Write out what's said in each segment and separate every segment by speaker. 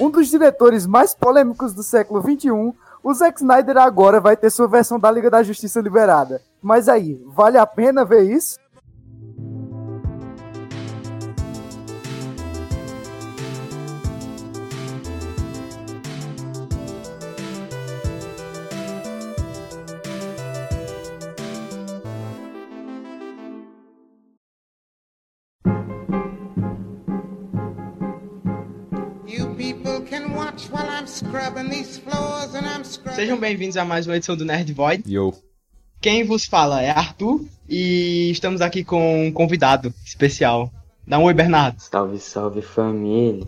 Speaker 1: um dos diretores mais polêmicos do século XXI, o Zack Snyder agora vai ter sua versão da Liga da Justiça liberada. Mas aí, vale a pena ver isso?
Speaker 2: Sejam bem-vindos a mais uma edição do Nerd Void.
Speaker 3: Yo.
Speaker 2: Quem vos fala é Arthur e estamos aqui com um convidado especial. Dá um oi, Bernardo.
Speaker 4: Salve, salve família.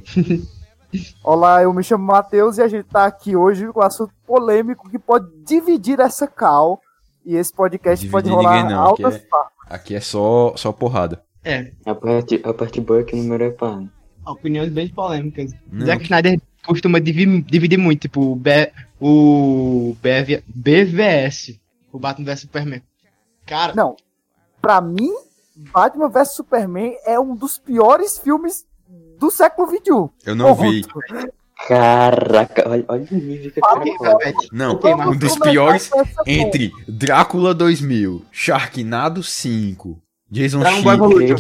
Speaker 1: Olá, eu me chamo Matheus e a gente tá aqui hoje com um assunto polêmico que pode dividir essa cal. E esse podcast
Speaker 3: Dividir
Speaker 1: pode rolar
Speaker 3: ninguém não,
Speaker 1: altas
Speaker 3: aqui é-
Speaker 1: partes.
Speaker 3: Aqui é só, só porrada.
Speaker 2: É,
Speaker 4: A parte, a parte boa é que o número é par.
Speaker 2: opiniões bem polêmicas.
Speaker 3: Não.
Speaker 2: Zack Snyder costuma divi- dividir muito, tipo, o, B, o BV, BVS, o Batman vs Superman. Cara,
Speaker 1: Não, pra mim, Batman vs Superman é um dos piores filmes do século XXI.
Speaker 3: Eu não vi.
Speaker 4: Caraca, olha, olha o nível que o cara.
Speaker 3: Não, um dos piores entre Drácula 2000, Sharknado 5, Jason X.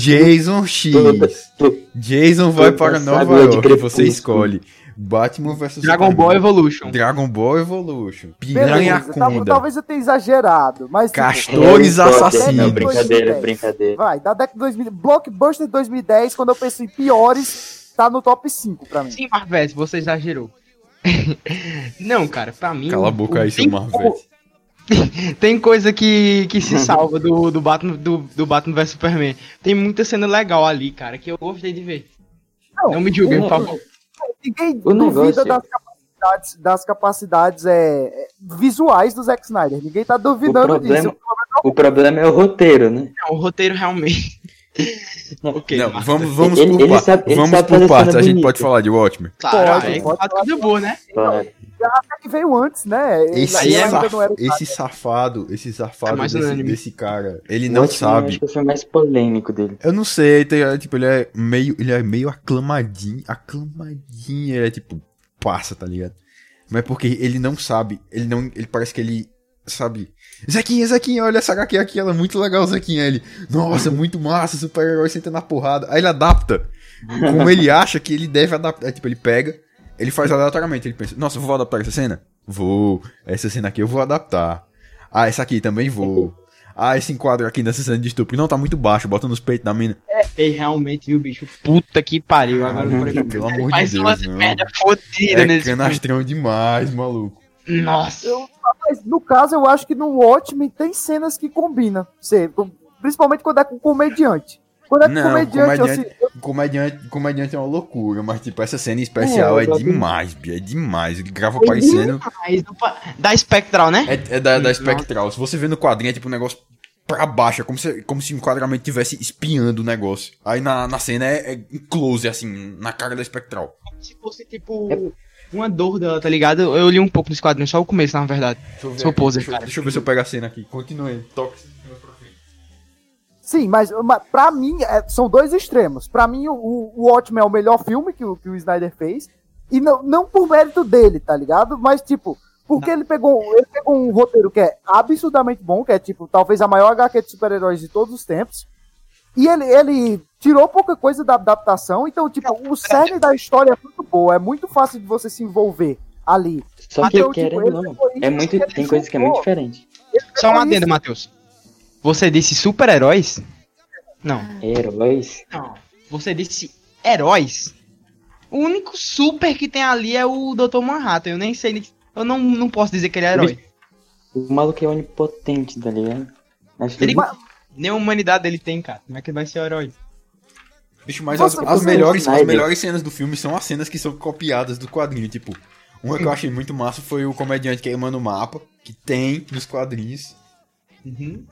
Speaker 3: Jason X, Jason vai para Nova York, você escolhe. Batman vs
Speaker 2: Dragon Ball Evolution.
Speaker 3: Dragon Ball Evolution, Piranha Conda,
Speaker 1: talvez eu tenha exagerado, mas. tipo,
Speaker 3: Castores assassinos.
Speaker 4: Não, brincadeira,
Speaker 1: 2010.
Speaker 4: brincadeira.
Speaker 1: Vai, da década de 2000. Blockbuster de 2010, quando eu penso em piores, tá no top 5 pra mim.
Speaker 2: Sim, Marvete, você exagerou. Não, cara, pra mim.
Speaker 3: Cala a boca aí, seu Marvete.
Speaker 2: Tem coisa que, que se salva do, do Batman do, do Batman vs Superman. Tem muita cena legal ali, cara, que eu gostei de ver.
Speaker 1: Não,
Speaker 2: Não me julguem, por favor.
Speaker 1: Ninguém
Speaker 4: O
Speaker 1: duvida das capacidades, das capacidades é, é, visuais do Zack Snyder. Ninguém tá duvidando
Speaker 4: O problema-
Speaker 1: disso.
Speaker 4: O problema é o roteiro, né?
Speaker 2: Não, o roteiro realmente. ok,
Speaker 3: Não, vamos, vamos
Speaker 4: Ele-
Speaker 3: por
Speaker 4: ele sabe-
Speaker 3: Vamos
Speaker 4: sabe
Speaker 3: por partes. A gente pode falar de Watchmen.
Speaker 2: Claro,
Speaker 1: Pode,
Speaker 2: aí
Speaker 1: pode
Speaker 2: fala coisa boa, né?
Speaker 4: Claro.
Speaker 1: Até que veio antes, né?
Speaker 3: Esse,
Speaker 2: aí
Speaker 1: ainda
Speaker 3: saf-
Speaker 1: não era o
Speaker 3: esse safado, esse safado
Speaker 2: É
Speaker 3: desse, desse cara, ele
Speaker 4: O
Speaker 3: não
Speaker 4: Watchmen,
Speaker 3: sabe.
Speaker 4: Acho que foi mais polêmico dele.
Speaker 3: Eu não sei, tem, é, tipo, ele é meio, ele é meio aclamadinho, aclamadinho, ele é tipo, passa, tá ligado? Mas é porque ele não sabe, ele não, ele parece que ele sabe. Zequinha, Zequinha, olha essa HQ aqui, ela é muito legal, Zequinha. Ele, nossa, muito massa, super-herói senta na porrada. Aí ele adapta, como ele acha que ele deve adaptar. É, tipo, ele pega, ele faz aleatoriamente, ele pensa, nossa, vou adaptar essa cena? Vou. Essa cena aqui eu vou adaptar. Ah, essa aqui também vou. Ah, esse enquadro aqui nessa cena de estupro. Não, tá muito baixo, bota nos peitos da mina.
Speaker 2: Ei, realmente, viu, bicho? Puta que pariu. Agora eu lembrei.
Speaker 3: Pelo amor de
Speaker 2: Faz
Speaker 3: Deus,
Speaker 2: umas
Speaker 3: não.
Speaker 2: merda fodida
Speaker 3: É
Speaker 2: nesse filme.
Speaker 3: canastrão demais, maluco.
Speaker 2: Nossa.
Speaker 1: Eu- Mas no caso, eu acho que no Watchmen tem cenas que combinam. Principalmente quando é com comediante. Quando é com
Speaker 3: Não,
Speaker 1: comediante,
Speaker 3: comediante-
Speaker 1: assim, eu-
Speaker 3: Comediante, comediante é uma loucura, mas tipo, essa cena especial
Speaker 4: É,
Speaker 3: é, demais, Bia, é demais. Ele grava
Speaker 1: É
Speaker 3: aparecendo.
Speaker 2: Mas do pa- Da Spectral, né?
Speaker 3: É, é da, da Spectral. Se você vê no quadrinho, é tipo um negócio pra baixo, é como se, como se o enquadramento estivesse espiando o negócio. Aí na, na cena é, é close, assim, na cara da Spectral.
Speaker 2: Se fosse, tipo, uma dor dela, tá ligado? Eu li um pouco nos quadrinhos, só o começo, na verdade.
Speaker 3: Deixa eu ver,
Speaker 2: Sou poser,
Speaker 3: deixa,
Speaker 2: cara.
Speaker 3: deixa eu ver se eu pego a cena aqui. Continue, toque.
Speaker 1: sim, mas, mas pra mim é, são dois extremos. Pra mim, o, o Watchmen é o melhor filme que o, que o Snyder fez. E não, não por mérito dele, tá ligado? Mas, tipo, porque ele pegou, ele pegou um roteiro que é absurdamente bom, que é, tipo, talvez a maior HQ de super-heróis de todos os tempos. E ele, ele tirou pouca coisa da adaptação, então, tipo, o cerne da história é muito boa, é muito fácil de você se envolver ali.
Speaker 4: Só que
Speaker 1: Então, tipo,
Speaker 4: querendo ou não, é muito, tem coisas que é muito diferente.
Speaker 2: Só adenda,
Speaker 1: isso.
Speaker 2: Matheus. Você disse super-heróis? Não.
Speaker 4: Heróis.
Speaker 2: Não. Você disse heróis? O único super que tem ali é o Dr. Manhattan. Eu nem sei. Eu não, não posso dizer que ele é herói.
Speaker 4: O maluco é onipotente, tá ligado? Acho que
Speaker 2: Ele-
Speaker 4: ele...
Speaker 2: Nem a humanidade ele tem, cara. Como é que ele vai ser herói?
Speaker 3: Bicho, mas
Speaker 1: Nossa,
Speaker 3: as, as
Speaker 1: você-
Speaker 3: melhores, as melhores cenas do filme são as cenas que são copiadas do quadrinho. Tipo, uma que eu achei muito massa foi o comediante queimando o mapa, que tem nos quadrinhos.
Speaker 2: Uhum.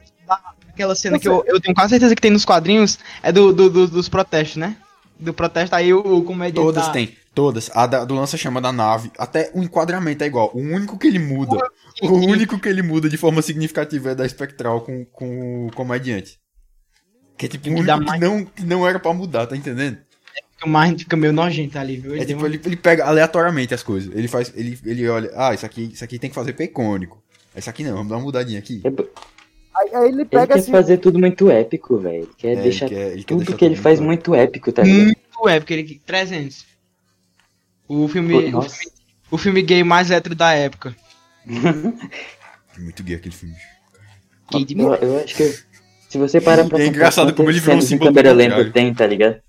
Speaker 2: Aquela cena que eu, eu tenho quase certeza que tem nos quadrinhos é do, do- do- dos protestos, né? Do protesto aí o, o comediante.
Speaker 3: Todas
Speaker 2: tá-
Speaker 3: tem. Todas. A da- do lança-chama da nave. Até o enquadramento é igual. O único que ele muda. O único que ele muda de forma significativa é da espectral com, com o comediante. Que é tipo o
Speaker 2: que
Speaker 3: único que
Speaker 2: mais-
Speaker 3: não, que não era pra mudar, tá entendendo?
Speaker 2: Fica, mais, fica meio nojento ali, viu? Ele
Speaker 3: É tipo,
Speaker 2: uma-
Speaker 3: ele, ele pega aleatoriamente as coisas. Ele faz, ele, ele olha, ah, isso aqui, isso aqui tem que fazer pra icônico. Isso aqui não, vamos dar uma mudadinha aqui.
Speaker 4: É
Speaker 1: Aí, aí ele
Speaker 4: Ele
Speaker 1: pega
Speaker 4: quer
Speaker 1: assim.
Speaker 4: fazer tudo muito épico, velho. Ele quer
Speaker 3: É, ele
Speaker 4: deixar
Speaker 3: quer- ele quer
Speaker 4: tudo
Speaker 3: deixar
Speaker 4: que ele
Speaker 3: tudo
Speaker 4: faz
Speaker 3: muito
Speaker 4: muito épico, tá ligado?
Speaker 2: Muito épico, ele 300. O filme,
Speaker 4: Pô,
Speaker 2: o filme, o filme gay mais hétero da época.
Speaker 3: Muito gay aquele filme.
Speaker 2: Gay
Speaker 4: Eu, eu acho que se você parar pra
Speaker 3: É
Speaker 4: pensar
Speaker 3: engraçado como ele virou um símbolo
Speaker 4: câmera lenta tem, tá ligado?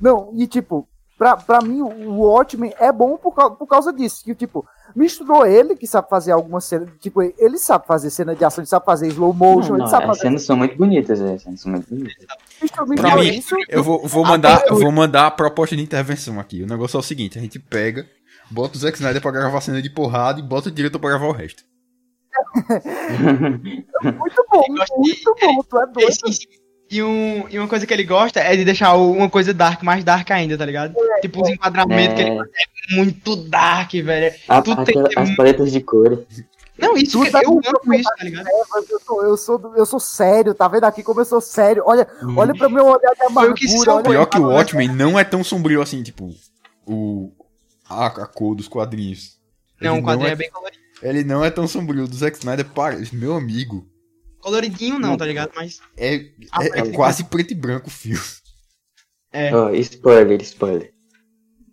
Speaker 1: Não, e tipo, pra, pra mim o Watchmen é bom por, por causa disso. Que, tipo, misturou ele, que sabe fazer algumas cenas. Tipo, ele sabe fazer cena de ação, ele sabe fazer slow motion,
Speaker 4: Não,
Speaker 1: ele
Speaker 4: não,
Speaker 1: sabe
Speaker 4: as
Speaker 1: fazer.
Speaker 4: cenas são muito bonitas, velho. As cenas são muito bonitas.
Speaker 1: Misturou, misturou
Speaker 2: Pra mim-
Speaker 1: isso.
Speaker 3: Eu vou, vou mandar, eu vou mandar a proposta de intervenção aqui. O negócio é o seguinte, a gente pega, bota o Zack Snyder pra gravar a cena de porrada e bota o diretor pra gravar o resto.
Speaker 1: Muito bom, muito bom, tu é doido.
Speaker 2: E, um, e uma coisa que ele gosta é de deixar o- uma coisa dark mais dark ainda, tá ligado? tipo, os enquadramentos que ele
Speaker 4: É,
Speaker 2: faz é muito dark, velho.
Speaker 4: a-
Speaker 2: tudo tem
Speaker 4: aquela- as paletas de cor.
Speaker 2: Não, isso que
Speaker 1: tá
Speaker 2: eu amo isso, tá ligado?
Speaker 1: É, mas eu sou, eu, sou, eu sou sério, tá vendo aqui como eu sou sério? Olha, olha pro meu olhar de
Speaker 2: Foi o que
Speaker 1: amargura. Olha,
Speaker 3: Pior que o Watchmen não é tão sombrio assim, tipo, o a, a cor dos quadrinhos.
Speaker 2: Não,
Speaker 3: Ele
Speaker 2: o quadrinho
Speaker 3: é,
Speaker 2: é bem coloridinho.
Speaker 3: Ele não é tão sombrio. O do Zack Snyder, para, meu amigo,
Speaker 2: Coloridinho não, tá ligado? Mas.
Speaker 3: é,
Speaker 2: Ah,
Speaker 3: é, é
Speaker 2: mas-
Speaker 3: quase preto e branco o filme.
Speaker 2: É.
Speaker 4: Ó, spoiler, spoiler.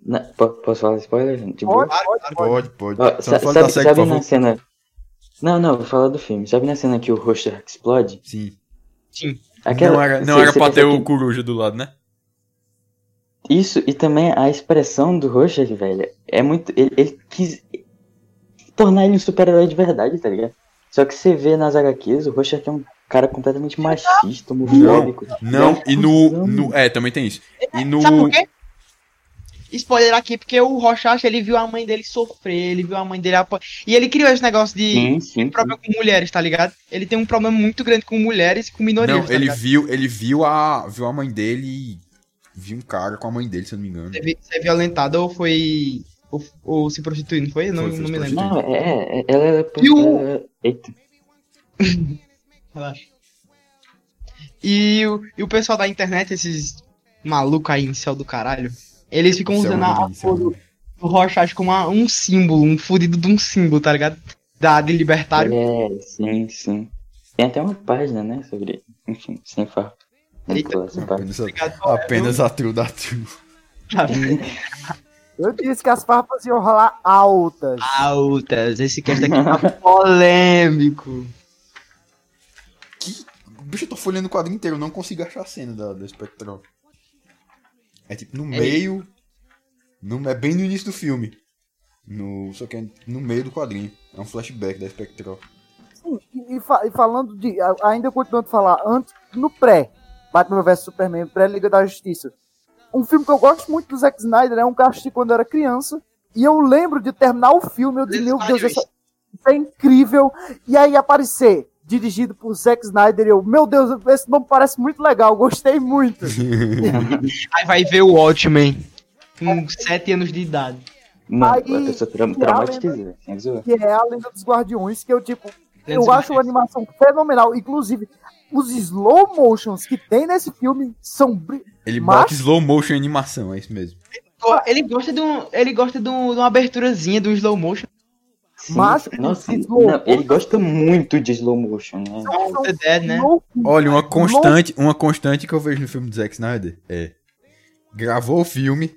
Speaker 4: Na- posso falar spoiler? De boa?
Speaker 1: Pode, pode, pode.
Speaker 3: Não
Speaker 4: sa- sabe,
Speaker 3: série,
Speaker 4: sabe na
Speaker 3: favor.
Speaker 4: cena. Não, não, vou falar do filme. Sabe na cena que o Rorschach explode?
Speaker 3: Sim.
Speaker 2: Sim.
Speaker 4: Aquela,
Speaker 3: não era, não
Speaker 4: você-
Speaker 3: era
Speaker 4: você
Speaker 3: pra ter o
Speaker 4: que-
Speaker 3: coruja do lado, né?
Speaker 4: Isso, e também a expressão do Rorschach, velho, é muito. Ele, ele quis tornar ele um super-herói de verdade, tá ligado? Só que você vê nas HQs, o Rorschach é um cara completamente machista, homofóbico.
Speaker 3: Não,
Speaker 4: É um
Speaker 3: e no, no. É, também tem isso. E no.
Speaker 2: Sabe por quê? Spoiler aqui, porque o Rochacha, ele viu a mãe dele sofrer, ele viu a mãe dele apanhar. E ele criou esse negócio de
Speaker 4: Sim, sim.
Speaker 2: problema com mulheres, tá ligado? Ele tem um problema muito grande com mulheres e com minorias,
Speaker 3: Não,
Speaker 2: tá
Speaker 3: ele
Speaker 2: ligado?
Speaker 3: viu, ele viu a, viu a mãe dele viu um cara com a mãe dele, se eu não me engano.
Speaker 2: Ser, ser violentada ou foi. Ou, ou se prostituir, não foi? Eu Não,
Speaker 3: Foi, foi
Speaker 2: não me lembro.
Speaker 4: Não, é, é, é- ela é.
Speaker 2: E o-
Speaker 4: Eita.
Speaker 2: Relaxa. E, o- e o pessoal da internet, esses malucos aí em céu do caralho, eles ficam
Speaker 3: é
Speaker 2: usando
Speaker 3: uma
Speaker 2: a cor do, do Rorschach como uma- um símbolo, um fudido de um símbolo, tá ligado? Da, de libertário.
Speaker 4: É, sim, sim. Tem até uma página, né, sobre. Enfim, sem farpa.
Speaker 2: Eita.
Speaker 3: Apenas a,
Speaker 2: Obrigado.
Speaker 3: apenas a true da true.
Speaker 1: Eu disse que as farpas iam rolar altas.
Speaker 2: Altas, esse cast aqui tá polêmico.
Speaker 3: Que... Bicho, eu tô folhando o quadrinho inteiro, eu não consigo achar a cena da, da Spectral. É tipo no
Speaker 2: É.
Speaker 3: meio. No, é bem no início do filme. No, só que é no meio do quadrinho. É um flashback da Spectral.
Speaker 1: Sim, e, e fa- e falando de. Ainda continuando a falar, antes, no pré, Batman vs Superman, pré-Liga da Justiça. Um filme que eu gosto muito do Zack Snyder é um que eu assisti quando eu era criança. E eu lembro de terminar o filme, eu disse, meu Deus, isso é- isso é incrível. E aí aparecer, dirigido por Zack Snyder, e eu, meu Deus, esse nome parece muito legal, gostei muito.
Speaker 2: Aí vai ver o Watchmen com 7 anos de idade.
Speaker 4: Mano,
Speaker 1: Aí,
Speaker 4: eu sou tra
Speaker 1: e
Speaker 4: traumatizado, sem zoar.
Speaker 1: que é a Lenda dos Guardiões, que eu, tipo, eu acho a animação fenomenal. Inclusive, os slow motions que tem nesse filme são.
Speaker 3: Ele
Speaker 1: Mas-
Speaker 3: bota slow motion em animação, é isso mesmo.
Speaker 2: Ele gosta de, um, ele gosta de, um- de uma aberturazinha do slow motion.
Speaker 4: Sim,
Speaker 1: Mas-
Speaker 4: nossa,
Speaker 1: slow
Speaker 4: não, ele gosta muito de slow motion, né?
Speaker 2: Não, The Dead, né?
Speaker 3: Olha, uma constante, uma constante que eu vejo no filme do Zack Snyder é. Gravou o filme.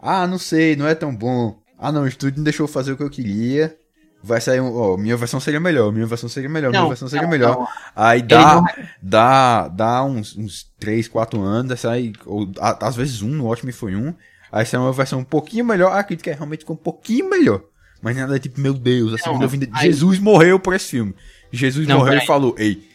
Speaker 3: Ah, não sei, não é tão bom. Ah, não, o estúdio não deixou eu fazer o que eu queria. Vai sair um. Ó, minha versão seria melhor, minha versão seria melhor, minha
Speaker 2: Não,
Speaker 3: versão seria
Speaker 2: não,
Speaker 3: melhor.
Speaker 2: não.
Speaker 3: Aí dá, dá, dá uns, uns 3, 4 anos, sai, ou a- às vezes um, no Watchmen foi um. Aí sai uma versão um pouquinho melhor, a crítica realmente ficou um pouquinho melhor. Mas nada tipo, meu Deus, a segunda vinda. Jesus morreu por esse filme. Jesus morreu e falou: Ei,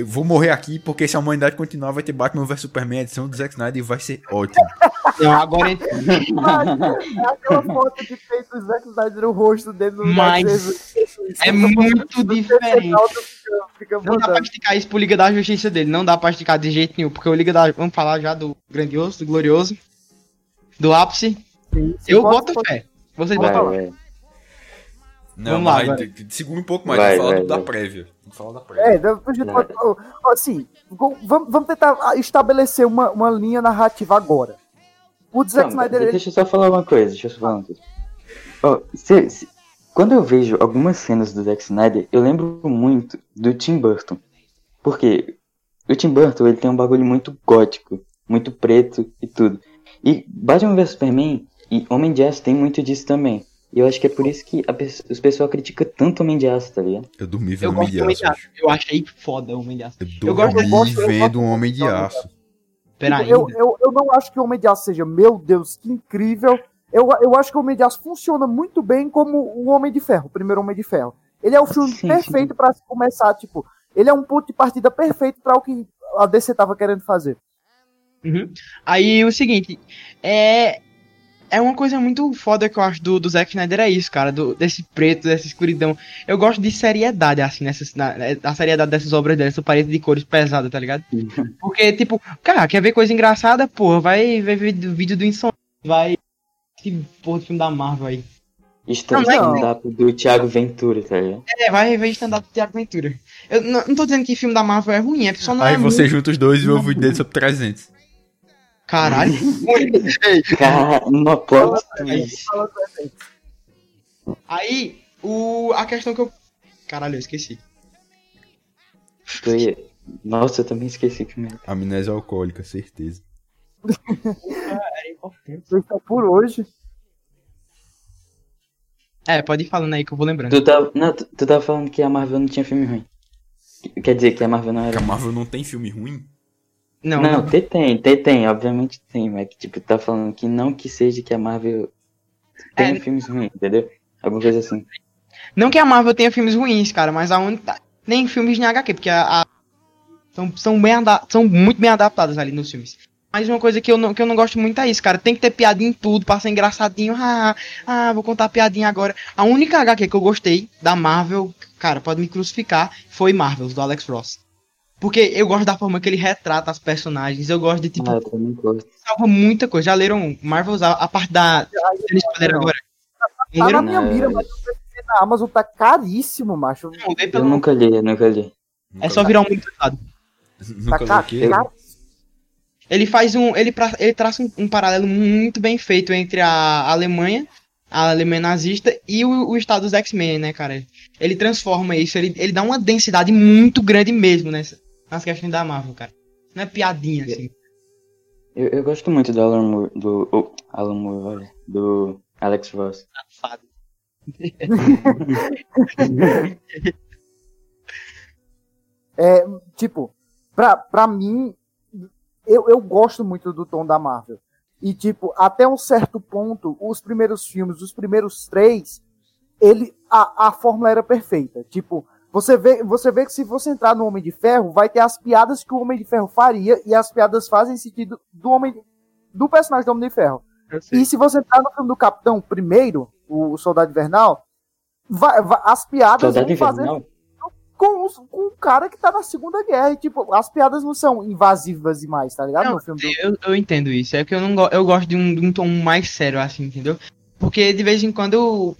Speaker 3: eu vou morrer aqui porque se a humanidade continuar, vai ter Batman vs Superman, edição do Zack Snyder e vai ser ótimo.
Speaker 2: Não, agora
Speaker 1: É aquela foto de peito do Zack Snyder, o rosto dele no
Speaker 2: Mas
Speaker 1: Jesus.
Speaker 2: é muito diferente. Não dá pra esticar isso pro Liga da Justiça dele. Não dá pra esticar de jeito nenhum. Porque o Liga da. Vamos falar já do grandioso, do glorioso. Do ápice.
Speaker 1: Sim,
Speaker 2: Eu boto
Speaker 1: pode-
Speaker 2: fé. Vocês
Speaker 1: Vai,
Speaker 2: botam
Speaker 4: Vai,
Speaker 2: lá.
Speaker 4: vai.
Speaker 3: Não,
Speaker 2: Vamos lá,
Speaker 3: de- segura um pouco mais,
Speaker 4: Vai,
Speaker 3: falar
Speaker 4: vai,
Speaker 3: do- da
Speaker 4: vai.
Speaker 3: prévia. Vamos falar da.
Speaker 1: É,
Speaker 4: Não.
Speaker 1: pode- ó, assim, vamos, vamos tentar estabelecer uma, uma linha narrativa agora. O Zack
Speaker 4: Calma,
Speaker 1: Snyder, ele-
Speaker 4: deixa eu só falar uma coisa, deixa eu só falar uma coisa. Ó, se- se- quando eu vejo algumas cenas do Zack Snyder, eu lembro muito do Tim Burton. Porque o Tim Burton, ele tem um bagulho muito gótico, muito preto e tudo. E Batman vs Superman e Homem de Aço tem muito disso também. E eu acho que é por isso que a os pessoal critica tanto Homem de Aço, tá ligado?
Speaker 3: Eu dormi
Speaker 2: Eu
Speaker 3: vendo
Speaker 2: gosto
Speaker 3: Homem de
Speaker 2: do Homem de
Speaker 3: Aço.
Speaker 2: Aço. Eu achei foda o Homem de Aço.
Speaker 3: Eu
Speaker 2: Eu gosto-
Speaker 3: dormi
Speaker 1: eu gosto-
Speaker 3: vendo um Homem de Aço.
Speaker 2: Peraí.
Speaker 1: Tipo, eu, eu, eu não acho que o Homem de Aço seja, meu Deus, que incrível. Eu, eu acho que o Homem de Aço funciona muito bem como o Homem de Ferro, o primeiro Homem de Ferro. Ele é o filme
Speaker 4: Sim,
Speaker 1: perfeito pra se começar, tipo, ele é um ponto de partida perfeito pra o que a DC tava querendo fazer.
Speaker 2: Uhum. Aí o seguinte, é. É uma coisa muito foda que eu acho do, do Zack Snyder, é isso, cara, do, desse preto, dessa escuridão. Eu gosto de seriedade, assim, nessas, na, a seriedade dessas obras dele, essa parede de cores pesada, tá ligado? Porque, tipo, cara, quer ver coisa engraçada, porra, vai vai ver do vídeo do Insomnia, vai. Que porra de filme da Marvel aí.
Speaker 4: Stand-up do Thiago Ventura, tá ligado?
Speaker 2: É, vai ver stand-up do Thiago Ventura. Eu não, não tô dizendo que filme da Marvel é ruim, é só não
Speaker 3: Aí
Speaker 2: é
Speaker 3: você
Speaker 2: muito-
Speaker 3: junta os dois e vê o dele sobre 300.
Speaker 2: Caralho.
Speaker 4: Cara, uma plot twist.
Speaker 2: aí, o, a questão que eu. Caralho, eu esqueci.
Speaker 4: Ia- Nossa, eu também esqueci que merda.
Speaker 3: Amnésia alcoólica, certeza.
Speaker 2: É importante.
Speaker 1: Então, por hoje.
Speaker 2: É, pode ir falando aí que eu vou lembrando.
Speaker 4: Tu tava, não, tu, tu tava falando que a Marvel não tinha filme ruim. Quer dizer que a Marvel não era.
Speaker 3: a Marvel não tem filme ruim?
Speaker 2: Não,
Speaker 4: Não, tem, tem, tem, tem, obviamente tem, mas que tipo, tá falando que não que seja que a Marvel tem
Speaker 2: É.
Speaker 4: filmes ruins, entendeu? Alguma coisa assim.
Speaker 2: não que a Marvel tenha filmes ruins, cara, mas a única. Nem filmes de HQ, porque a. a- são, são, bem são muito bem adaptadas ali nos filmes. Mas uma coisa que eu, não, que eu não gosto muito é isso, cara. Tem que ter piadinha em tudo pra ser engraçadinho. Ah, ah, vou contar piadinha agora. A única HQ que eu gostei da Marvel, cara, pode me crucificar, foi Marvels, do Alex Ross. Porque eu gosto da forma que ele retrata as personagens. Eu gosto de, tipo,
Speaker 4: Ah, eu também gosto.
Speaker 2: salva muita coisa. Já leram Marvels, a, a parte da.
Speaker 1: Não.
Speaker 2: agora.
Speaker 1: Tá na
Speaker 2: Leram?
Speaker 1: minha
Speaker 4: Não,
Speaker 1: mira,
Speaker 4: eu-
Speaker 1: mas na Amazon tá caríssimo, macho.
Speaker 2: Não,
Speaker 4: Eu
Speaker 2: pelo-
Speaker 4: nunca li, eu nunca li.
Speaker 2: É só virar um.
Speaker 3: Nunca
Speaker 1: Tá caro.
Speaker 2: Ele faz um. Ele, pra- ele traça um, um paralelo muito bem feito entre a Alemanha, a Alemanha nazista, e o, o estado dos X-Men, né, cara? Ele transforma isso, ele, ele dá uma densidade muito grande mesmo nessa, nas questões da Marvel, cara. Não é piadinha, assim.
Speaker 4: Eu, eu gosto muito do Alan Moore, do. oh, Alan Moore. Do Alex Ross.
Speaker 2: Safado.
Speaker 1: É, tipo, pra, pra mim, eu, eu gosto muito do tom da Marvel. E, tipo, até um certo ponto, os primeiros filmes, os primeiros três, ele, a, a fórmula era perfeita. Tipo, você vê, você vê que se você entrar no Homem de Ferro, vai ter as piadas que o Homem de Ferro faria, e as piadas fazem sentido do Homem, do personagem do Homem de Ferro. E se você entrar no filme do Capitão primeiro, o, o Soldado Invernal, vai, vai- as piadas
Speaker 4: Soldado
Speaker 1: vão fazer com, os- com o cara que tá na Segunda Guerra. E, tipo, as piadas não são invasivas demais, tá ligado?
Speaker 2: Não,
Speaker 1: no filme do...
Speaker 2: Eu, eu entendo isso. É que eu não go- eu gosto de um, de um tom mais sério, assim, entendeu? Porque de vez em quando eu.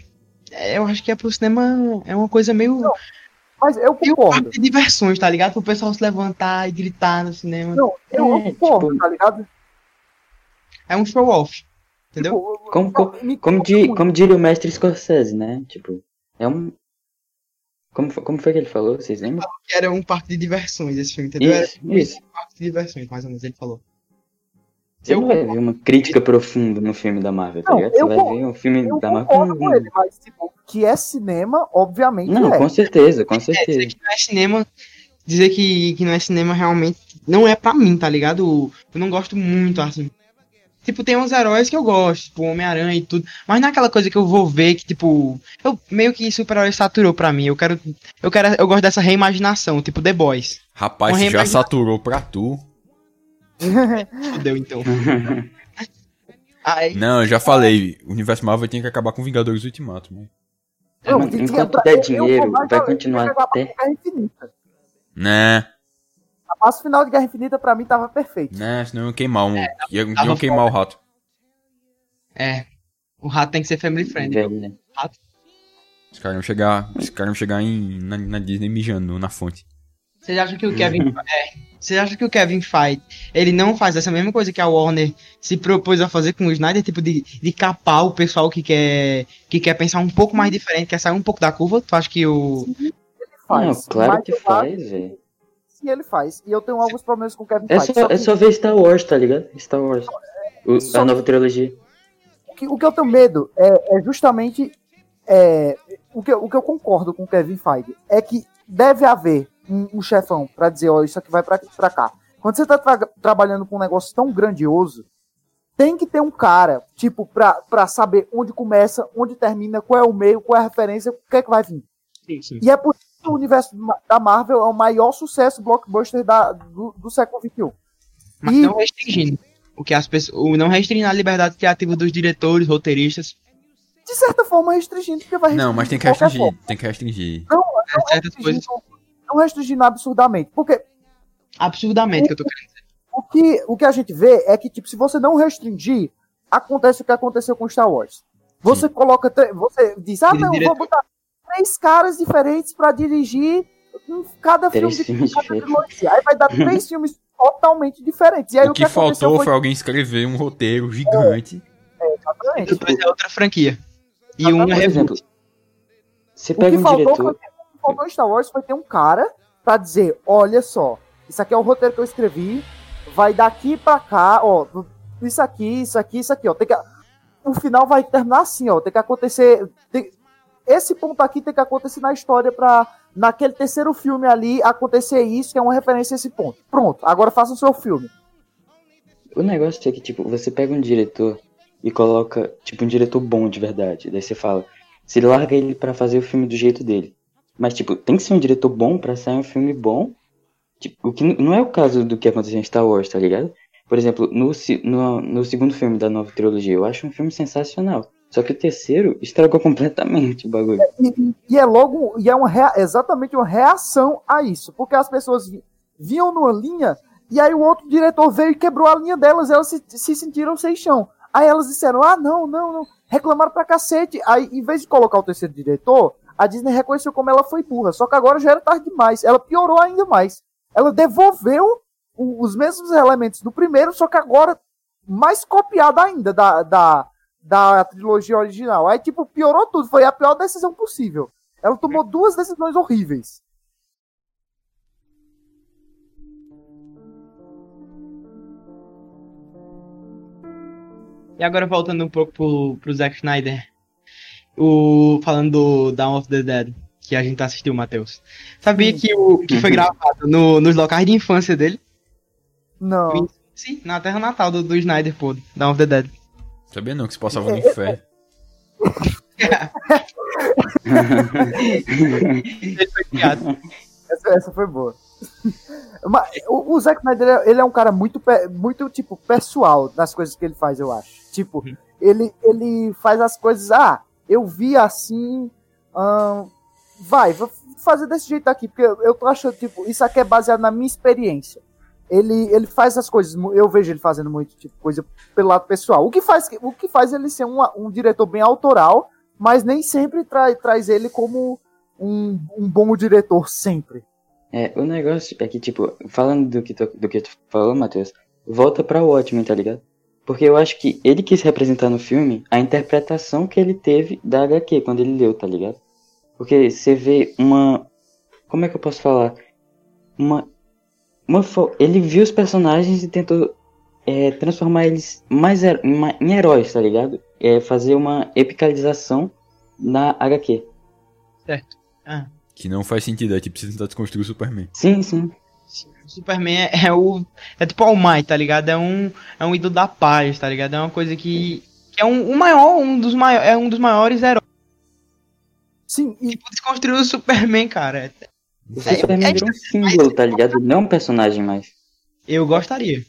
Speaker 2: é, Eu acho que é pro cinema. É uma coisa meio.
Speaker 1: Não, Mas eu concordo.
Speaker 2: parque de diversões, tá ligado? Pro pessoal se levantar e gritar no cinema.
Speaker 1: Não, eu
Speaker 4: É,
Speaker 1: concordo,
Speaker 4: tipo-
Speaker 1: tá ligado?
Speaker 2: É um show off. Entendeu?
Speaker 1: Tipo,
Speaker 4: Como,
Speaker 1: não,
Speaker 4: como, como, di- como diria o mestre Scorsese, né? Tipo, é um. Como, como foi que ele falou? Vocês lembram?
Speaker 2: que era um parque de diversões esse filme, entendeu? Era
Speaker 4: Isso, isso.
Speaker 2: um parque de diversões, mais ou menos, ele falou.
Speaker 4: Você
Speaker 2: Eu
Speaker 4: não vai ver uma crítica profunda no filme da Marvel, tá
Speaker 1: Não,
Speaker 4: ligado? Você
Speaker 1: eu
Speaker 4: vai ver um filme
Speaker 1: Eu
Speaker 4: da Marvel.
Speaker 1: com ele, mas, tipo, que é cinema, obviamente
Speaker 4: Não,
Speaker 1: é.
Speaker 4: com certeza, com
Speaker 2: É, dizer
Speaker 4: certeza.
Speaker 2: que não é cinema, dizer que, que não é cinema realmente não é pra mim, tá ligado? Eu não gosto muito, assim. Tipo, tem uns heróis que eu gosto, tipo Homem-Aranha e tudo, mas não é aquela coisa que eu vou ver que, tipo, eu meio que super-herói saturou pra mim. Eu quero, eu quero, eu gosto dessa reimaginação, tipo The Boys.
Speaker 3: Rapaz, já saturou pra tu.
Speaker 2: Fudeu, então. Aí,
Speaker 3: Não, eu já falei. O universo Marvel tem que acabar com Vingadores Ultimato, mano.
Speaker 1: Não,
Speaker 4: Mano,
Speaker 1: que- que-
Speaker 4: enquanto
Speaker 1: pra-
Speaker 4: der
Speaker 1: eu- eu
Speaker 4: dinheiro, vai continuar até-.
Speaker 3: Né,
Speaker 1: A passo final de Guerra Infinita, pra mim, tava perfeito.
Speaker 3: né, senão eu ia queimar um. ia, iam
Speaker 2: tava
Speaker 3: queimar o rato.
Speaker 2: é. O rato tem que ser family friendly.
Speaker 4: Velho, né?
Speaker 3: Os caras iam chegar, os caras iam chegar em, na, na Disney mijando na fonte.
Speaker 2: Vocês acham que o Kevin. é, vocês acham que o Kevin Feige ele não faz essa mesma coisa que a Warner se propôs a fazer com o Snyder, tipo de, de capar o pessoal que quer que quer pensar um pouco mais diferente, quer sair um pouco da curva? Tu acha que o
Speaker 1: Ele faz.
Speaker 4: Não, claro
Speaker 1: mas
Speaker 4: que faz, velho.
Speaker 1: Sim, ele faz. E eu tenho alguns problemas com o Kevin
Speaker 4: É
Speaker 1: Feige.
Speaker 4: só,
Speaker 1: que-
Speaker 4: é só ver Star Wars, tá ligado? Star Wars. O-
Speaker 1: Só
Speaker 4: a nova trilogia.
Speaker 1: o que, o que eu tenho medo é, é justamente é, o, que, eu- o que eu concordo com o Kevin Feige é que deve haver um, um chefão pra dizer, ó, isso aqui vai pra, pra cá. Quando você tá tra- trabalhando com um negócio tão grandioso, tem que ter um cara, tipo, pra, pra saber onde começa, onde termina, qual é o meio, qual é a referência, o que é que vai vir. E é por isso que o universo da Marvel é o maior sucesso blockbuster da, do, do século XXI.
Speaker 2: Mas
Speaker 1: E-
Speaker 2: não restringindo. O que as pessoas. O não restringindo a liberdade criativa dos diretores, roteiristas.
Speaker 1: De certa forma, restringindo, porque vai
Speaker 3: Não, mas tem que restringir,
Speaker 1: forma.
Speaker 3: tem que restringir.
Speaker 1: Não,
Speaker 2: né, certas coisas.
Speaker 1: Não restringindo absurdamente. Porque
Speaker 2: Absurdamente que eu tô querendo dizer.
Speaker 1: o que, o que a gente vê é que, tipo, se você não restringir, acontece o que aconteceu com Star Wars. Você coloca. tre- Você diz, ah, não,
Speaker 2: diretor.
Speaker 1: vou botar três caras diferentes pra dirigir cada filme de cada trilogia. Aí vai dar três filmes totalmente diferentes. E aí
Speaker 3: o
Speaker 1: o
Speaker 3: que, faltou foi...
Speaker 1: foi
Speaker 3: alguém escrever um roteiro gigante.
Speaker 1: exatamente.
Speaker 2: Depois é outra franquia. E um é
Speaker 4: exemplo, você
Speaker 1: O
Speaker 4: pega
Speaker 1: que
Speaker 4: um
Speaker 1: faltou foi
Speaker 4: diretor.
Speaker 1: o que faltou em Star Wars foi ter um cara pra dizer, olha só, isso aqui é o roteiro que eu escrevi, vai daqui pra cá, ó, isso aqui, isso aqui, isso aqui, ó, tem que o final vai terminar assim, ó, tem que acontecer, tem- esse ponto aqui tem que acontecer na história pra naquele terceiro filme ali acontecer isso, que é uma referência a esse ponto. Pronto, agora faça o seu filme.
Speaker 4: O negócio é que, tipo, você pega um diretor e coloca, tipo, um diretor bom de verdade. Daí você fala, você larga ele pra fazer o filme do jeito dele. Mas, tipo, tem que ser um diretor bom pra sair um filme bom. Tipo, o que não é o caso do que aconteceu em Star Wars, tá ligado? Por exemplo, no, no, no segundo filme da nova trilogia, eu acho um filme sensacional. Só que o terceiro estragou completamente o bagulho.
Speaker 1: E, e é logo, e é uma rea- exatamente uma reação a isso, porque as pessoas vi- vinham numa linha e aí o outro diretor veio e quebrou a linha delas, elas se, se sentiram sem chão. Aí elas disseram: "Ah, não, não, não", reclamaram pra cacete. Aí em vez de colocar o terceiro diretor, a Disney reconheceu como ela foi burra, só que agora já era tarde demais. Ela piorou ainda mais. Ela devolveu o- os mesmos elementos do primeiro, só que agora mais copiado ainda da, da, da trilogia original. Aí, tipo, piorou tudo. Foi a pior decisão possível. Ela tomou duas decisões horríveis.
Speaker 2: E agora voltando um pouco pro, pro Zack Snyder. O, falando do Dawn of the Dead, que a gente assistiu, Matheus. Sabia que, o, que foi gravado no- nos locais de infância dele?
Speaker 1: Não.
Speaker 2: Sim, na terra natal do, do Snyder, pô. Dawn of the Dead.
Speaker 3: Sabia não que se passava no inferno.
Speaker 2: Ele foi criado.
Speaker 1: Essa, essa foi boa. Mas o, o Zack Snyder, ele é- um cara muito, muito, tipo, pessoal nas coisas que ele faz, eu acho. Tipo,
Speaker 2: Uhum.
Speaker 1: ele, ele faz as coisas, ah, eu vi assim, ahn, vai, vou fazer desse jeito aqui, porque eu, tô achando, tipo, isso aqui é baseado na minha experiência. Ele, ele faz as coisas, eu vejo ele fazendo muito, tipo, coisa pelo lado pessoal. O que faz, o que faz ele ser um, um diretor bem autoral, mas nem sempre tra, traz ele como um, um bom diretor, sempre.
Speaker 4: É, o negócio é que, tipo, falando do que tu, do que tu falou, Matheus, volta pra Watchmen, tá ligado? Porque eu acho que ele quis representar no filme a interpretação que ele teve da HQ quando ele leu, tá ligado? Porque você vê uma. Como é que eu posso falar? Uma. uma fo- ele viu os personagens e tentou é, transformar eles mais her- em heróis, tá ligado? É, fazer uma epicalização na HQ.
Speaker 2: Certo. Ah.
Speaker 3: Que não faz sentido, é tipo você tentar desconstruir o Superman.
Speaker 4: Sim, sim.
Speaker 2: O Superman é, é o. É tipo All Might, tá ligado? É um, é um ídolo da paz, tá ligado? É uma coisa que. que é um, o maior, um dos maiores. É um dos maiores heróis.
Speaker 1: Sim, e
Speaker 2: Tipo, desconstruir o Superman, cara.
Speaker 4: O
Speaker 2: É,
Speaker 4: Superman
Speaker 2: é-
Speaker 4: virou um símbolo, tá ligado? Não é um personagem mais.
Speaker 2: Eu gostaria.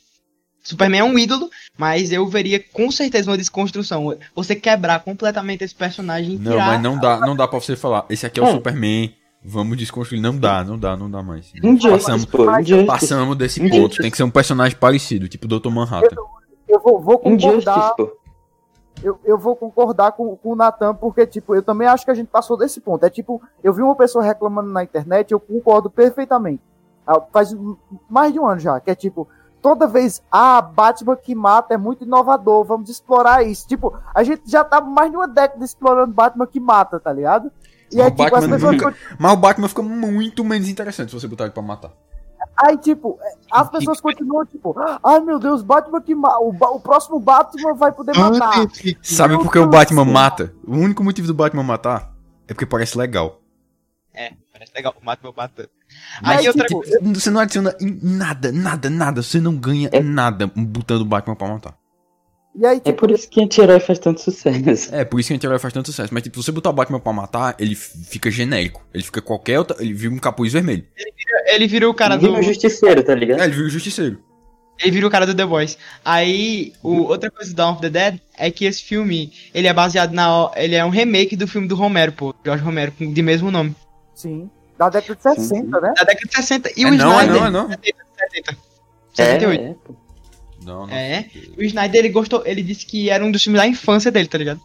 Speaker 2: Superman é um ídolo, mas eu veria com certeza uma desconstrução. Você quebrar completamente esse personagem
Speaker 3: Não,
Speaker 2: tirar...
Speaker 3: mas não dá, não dá pra você falar. Esse aqui é o
Speaker 4: É.
Speaker 3: Superman. Vamos desconstruir. Não dá, não dá, não dá mais.
Speaker 4: Injustice,
Speaker 3: Passamos,
Speaker 4: pô.
Speaker 3: Passamos desse
Speaker 4: Injustice.
Speaker 3: ponto. Tem que ser um personagem parecido, tipo Dr. Manhattan.
Speaker 1: eu vou, vou concordar. Eu, eu vou concordar com, com o Natan, porque, tipo, eu também acho que a gente passou desse ponto. É tipo, eu vi uma pessoa reclamando na internet, eu concordo perfeitamente. Ah, Faz mais de um ano já, que é tipo, toda vez, ah, Batman que mata é muito inovador, vamos explorar isso. Tipo, a gente já tá mais de uma década explorando Batman que mata, tá ligado? E
Speaker 3: Mas
Speaker 1: aí,
Speaker 3: o
Speaker 1: tipo, as
Speaker 3: Batman
Speaker 1: pessoas.
Speaker 3: nunca- Mas o Batman fica muito menos interessante se você botar ele pra matar.
Speaker 1: Aí, tipo, as pessoas continuam, tipo, ai meu Deus, Batman que mata. O, Ba- o próximo Batman vai poder matar.
Speaker 3: Sabe por que o Batman mata? O único motivo do Batman matar é porque parece legal.
Speaker 2: É, parece legal. O Batman matando.
Speaker 1: Mas,
Speaker 2: Aí outra
Speaker 1: tipo,
Speaker 2: coisa.
Speaker 3: Você não adiciona em nada, nada, nada. Você não ganha
Speaker 4: É-
Speaker 3: nada botando o Batman pra matar.
Speaker 1: E aí,
Speaker 4: É
Speaker 1: tipo,
Speaker 4: por isso que anti-herói faz tanto sucesso.
Speaker 3: É, por isso que a anti-herói faz tanto sucesso. Mas, tipo, se você botar o Batman pra matar, ele fica genérico. Ele fica qualquer outra. Ele vira um capuz vermelho.
Speaker 2: Ele virou o cara
Speaker 4: Ninguém
Speaker 2: do.
Speaker 4: é o justiceiro, tá ligado?
Speaker 3: É, ele vira o justiceiro.
Speaker 2: Ele vira o cara do The Boys. Aí, o, outra coisa do Dawn of the Dead é que esse filme, ele é baseado na. Ele é um remake do filme do Romero, pô. George Romero, de mesmo nome.
Speaker 1: sim, da década de 60,
Speaker 4: Sim,
Speaker 1: né?
Speaker 2: Da década de 60. E
Speaker 3: É
Speaker 2: o
Speaker 3: não, é
Speaker 2: Snyder.
Speaker 3: não, é não.
Speaker 2: 70.
Speaker 4: É,
Speaker 2: 78.
Speaker 4: é, pô.
Speaker 3: Não, não.
Speaker 2: É. O Snyder, ele gostou. Ele disse que era um dos filmes da infância dele, tá ligado?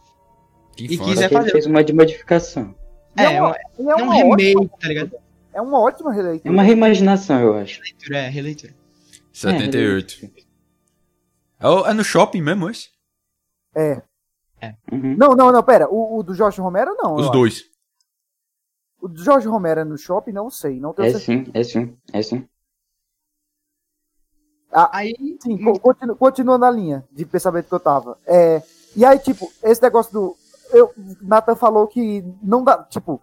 Speaker 3: Que
Speaker 2: E quiser
Speaker 4: Só que ele
Speaker 2: fazer.
Speaker 4: fez uma de modificação.
Speaker 1: E é
Speaker 2: É,
Speaker 1: uma- é
Speaker 2: é um
Speaker 1: uma
Speaker 2: remake,
Speaker 1: ótima,
Speaker 2: tá ligado?
Speaker 1: é uma ótima
Speaker 4: É
Speaker 1: releitura.
Speaker 4: uma reimaginação, eu acho.
Speaker 2: Releitura, é, releitura.
Speaker 3: 78. É, o- é no shopping mesmo esse?
Speaker 1: É.
Speaker 4: Uhum.
Speaker 1: Não, não, não, pera. O, o do Jorge Romero, não.
Speaker 3: Os dois.
Speaker 1: acho. O do Jorge Romero é no shopping? Não sei. Não tenho
Speaker 4: É
Speaker 1: certeza.
Speaker 4: sim, é sim, é sim.
Speaker 2: Aí.
Speaker 1: Sim, co- continu, continua na linha de pensamento que eu tava. É, e aí, tipo, esse negócio do. Eu, Nathan falou que não dá. Tipo,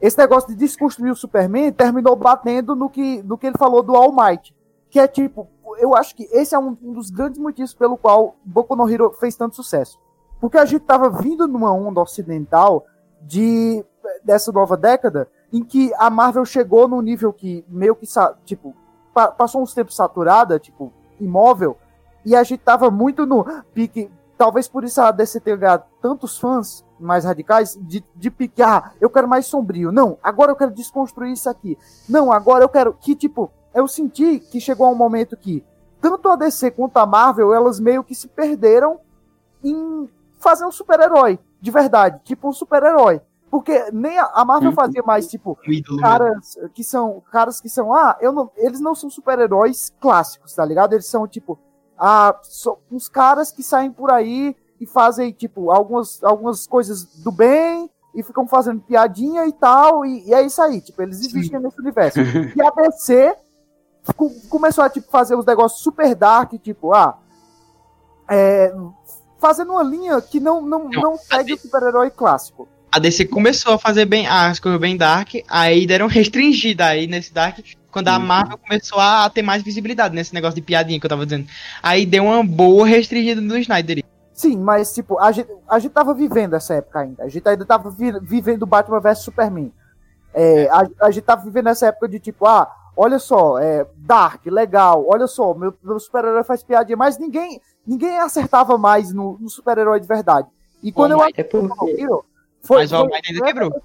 Speaker 1: esse negócio de desconstruir o Superman terminou batendo no que, no que ele falou do All Might. Que é tipo, eu acho que esse é um, um dos grandes motivos pelo qual Boku no Hero fez tanto sucesso. Porque a gente tava vindo numa onda ocidental de dessa nova década em que a Marvel chegou num nível que meio que, tipo, pa- passou uns tempos saturada, tipo, imóvel, e a gente tava muito no pique, talvez por isso a DC tenha ganhado tantos fãs mais radicais, de, de pique, ah, eu quero mais sombrio, não, agora eu quero desconstruir isso aqui, não, agora eu quero, que tipo, eu senti que chegou um momento que tanto a DC quanto a Marvel, elas meio que se perderam em fazer um super-herói, de verdade, tipo um super-herói, porque nem a, Marvel
Speaker 4: Uhum.
Speaker 1: fazia mais, tipo, caras que são caras que são ah eu não, eles não são super-heróis clássicos tá ligado? Eles são tipo ah são uns caras que saem por aí e fazem tipo algumas algumas coisas do bem e ficam fazendo piadinha e tal e, e é isso aí tipo eles existem nesse universo. E a DC co- começou a tipo fazer os negócios super dark tipo ah é, fazendo uma linha que não não,
Speaker 2: Não,
Speaker 1: não segue o super-herói clássico
Speaker 2: A DC começou a fazer bem as coisas bem dark, aí deram restringida aí nesse dark, quando a
Speaker 4: Uhum.
Speaker 2: Marvel começou a ter mais visibilidade nesse negócio de piadinha que eu tava dizendo. Aí deu uma boa restringida do Snyder.
Speaker 1: Sim, mas tipo, a gente, a gente tava vivendo essa época ainda. A gente ainda tava vi- vivendo Batman vs Superman. É, a, a gente tava vivendo essa época de tipo, ah, olha só, é, Dark, legal, olha só, meu, meu super-herói faz piadinha, mas ninguém, ninguém acertava mais no, no super-herói de verdade. E quando eu
Speaker 2: All
Speaker 1: acho
Speaker 4: É porque.
Speaker 1: Foi,
Speaker 2: Mas o All
Speaker 1: foi-
Speaker 2: Might ainda quebrou.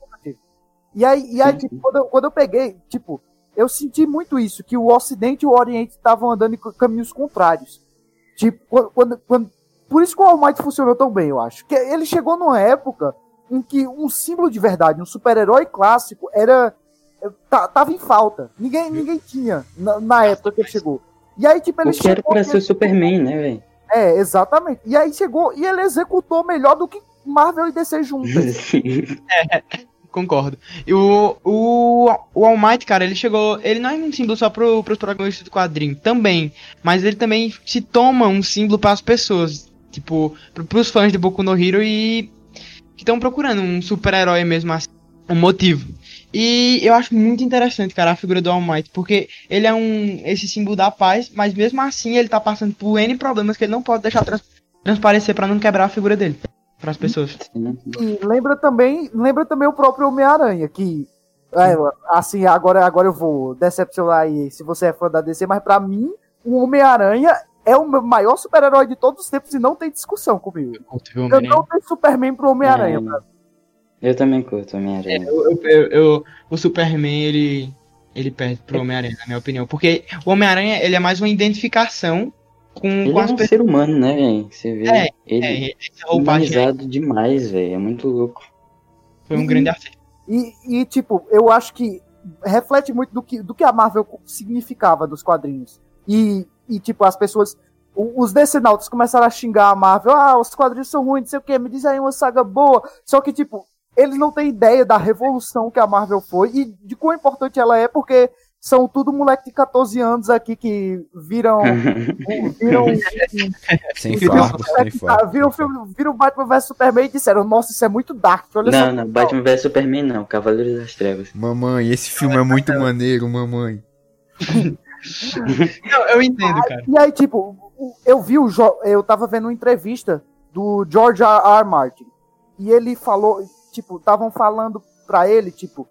Speaker 1: E aí, e aí tipo, quando, eu, quando eu peguei, tipo, eu senti muito isso, que o Ocidente e o Oriente estavam andando em ca- caminhos contrários. Tipo, quando, quando, por isso que o All Might funcionou tão bem, eu acho. Que ele chegou numa época em que um símbolo de verdade, um super-herói clássico, era. tava em falta. Ninguém, ninguém tinha na, na época que ele chegou. E aí, tipo, ele
Speaker 4: O que era
Speaker 1: chegou.
Speaker 4: pra ser o Superman, né, velho?
Speaker 1: É, exatamente. E aí chegou e ele executou melhor do que Marvel e DC juntas.
Speaker 2: Concordo. E o, o, o All Might, cara, ele chegou. Ele não é um símbolo só pro, pros protagonistas do quadrinho, também. Mas ele também se toma um símbolo para as pessoas. Tipo, pro, pros fãs de Boku no Hero e. que estão procurando um super-herói mesmo assim. Um motivo. E eu acho muito interessante, cara, a figura do All Might, porque ele é um esse símbolo da paz, mas mesmo assim ele tá passando por N problemas que ele não pode deixar trans- transparecer para não quebrar a figura dele para as pessoas.
Speaker 1: E lembra também, lembra também o próprio Homem-Aranha, que é, assim, agora, agora eu vou decepcionar aí se você é fã da DC, mas pra mim, o Homem-Aranha é o meu maior super-herói de todos os tempos e não tem discussão comigo. Eu não tenho Superman pro Homem-Aranha.
Speaker 4: É. Eu também curto Homem-Aranha.
Speaker 2: Eu, eu- eu- o Superman, ele, ele perde pro Homem-Aranha, na minha opinião. Porque o Homem-Aranha, ele é mais uma identificação com,
Speaker 4: Ele
Speaker 2: com
Speaker 4: é
Speaker 2: as
Speaker 4: um
Speaker 2: pessoas.
Speaker 4: ser humano, né, velho? Você vê
Speaker 2: É,
Speaker 4: ele
Speaker 2: É, aí
Speaker 4: humanizado demais, velho. É muito louco.
Speaker 2: foi um grande acerto.
Speaker 1: E, e, tipo, eu acho que reflete muito do que, do que a Marvel significava dos quadrinhos. E, e tipo, as pessoas. Os decenautas começaram a xingar a Marvel. Ah, os quadrinhos são ruins, não sei o que, me diz aí uma saga boa. Só que, tipo, eles não têm ideia da revolução que a Marvel foi e de quão importante ela é, porque são tudo moleque de 14 anos aqui que viram. viram
Speaker 3: Sem
Speaker 1: viram,
Speaker 3: farpa, sem
Speaker 1: viram, o filme- viram Batman vs Superman e disseram: Nossa, isso é muito dark. Olha só.
Speaker 4: não, não, Batman vs Superman não, Cavaleiros das Trevas.
Speaker 3: Mamãe, esse filme é muito maneiro, mamãe.
Speaker 2: Não, eu entendo, cara.
Speaker 1: E aí, tipo, eu vi o Jo- eu tava vendo uma entrevista do George R. R. Martin. E ele falou, tipo, estavam falando pra ele, tipo,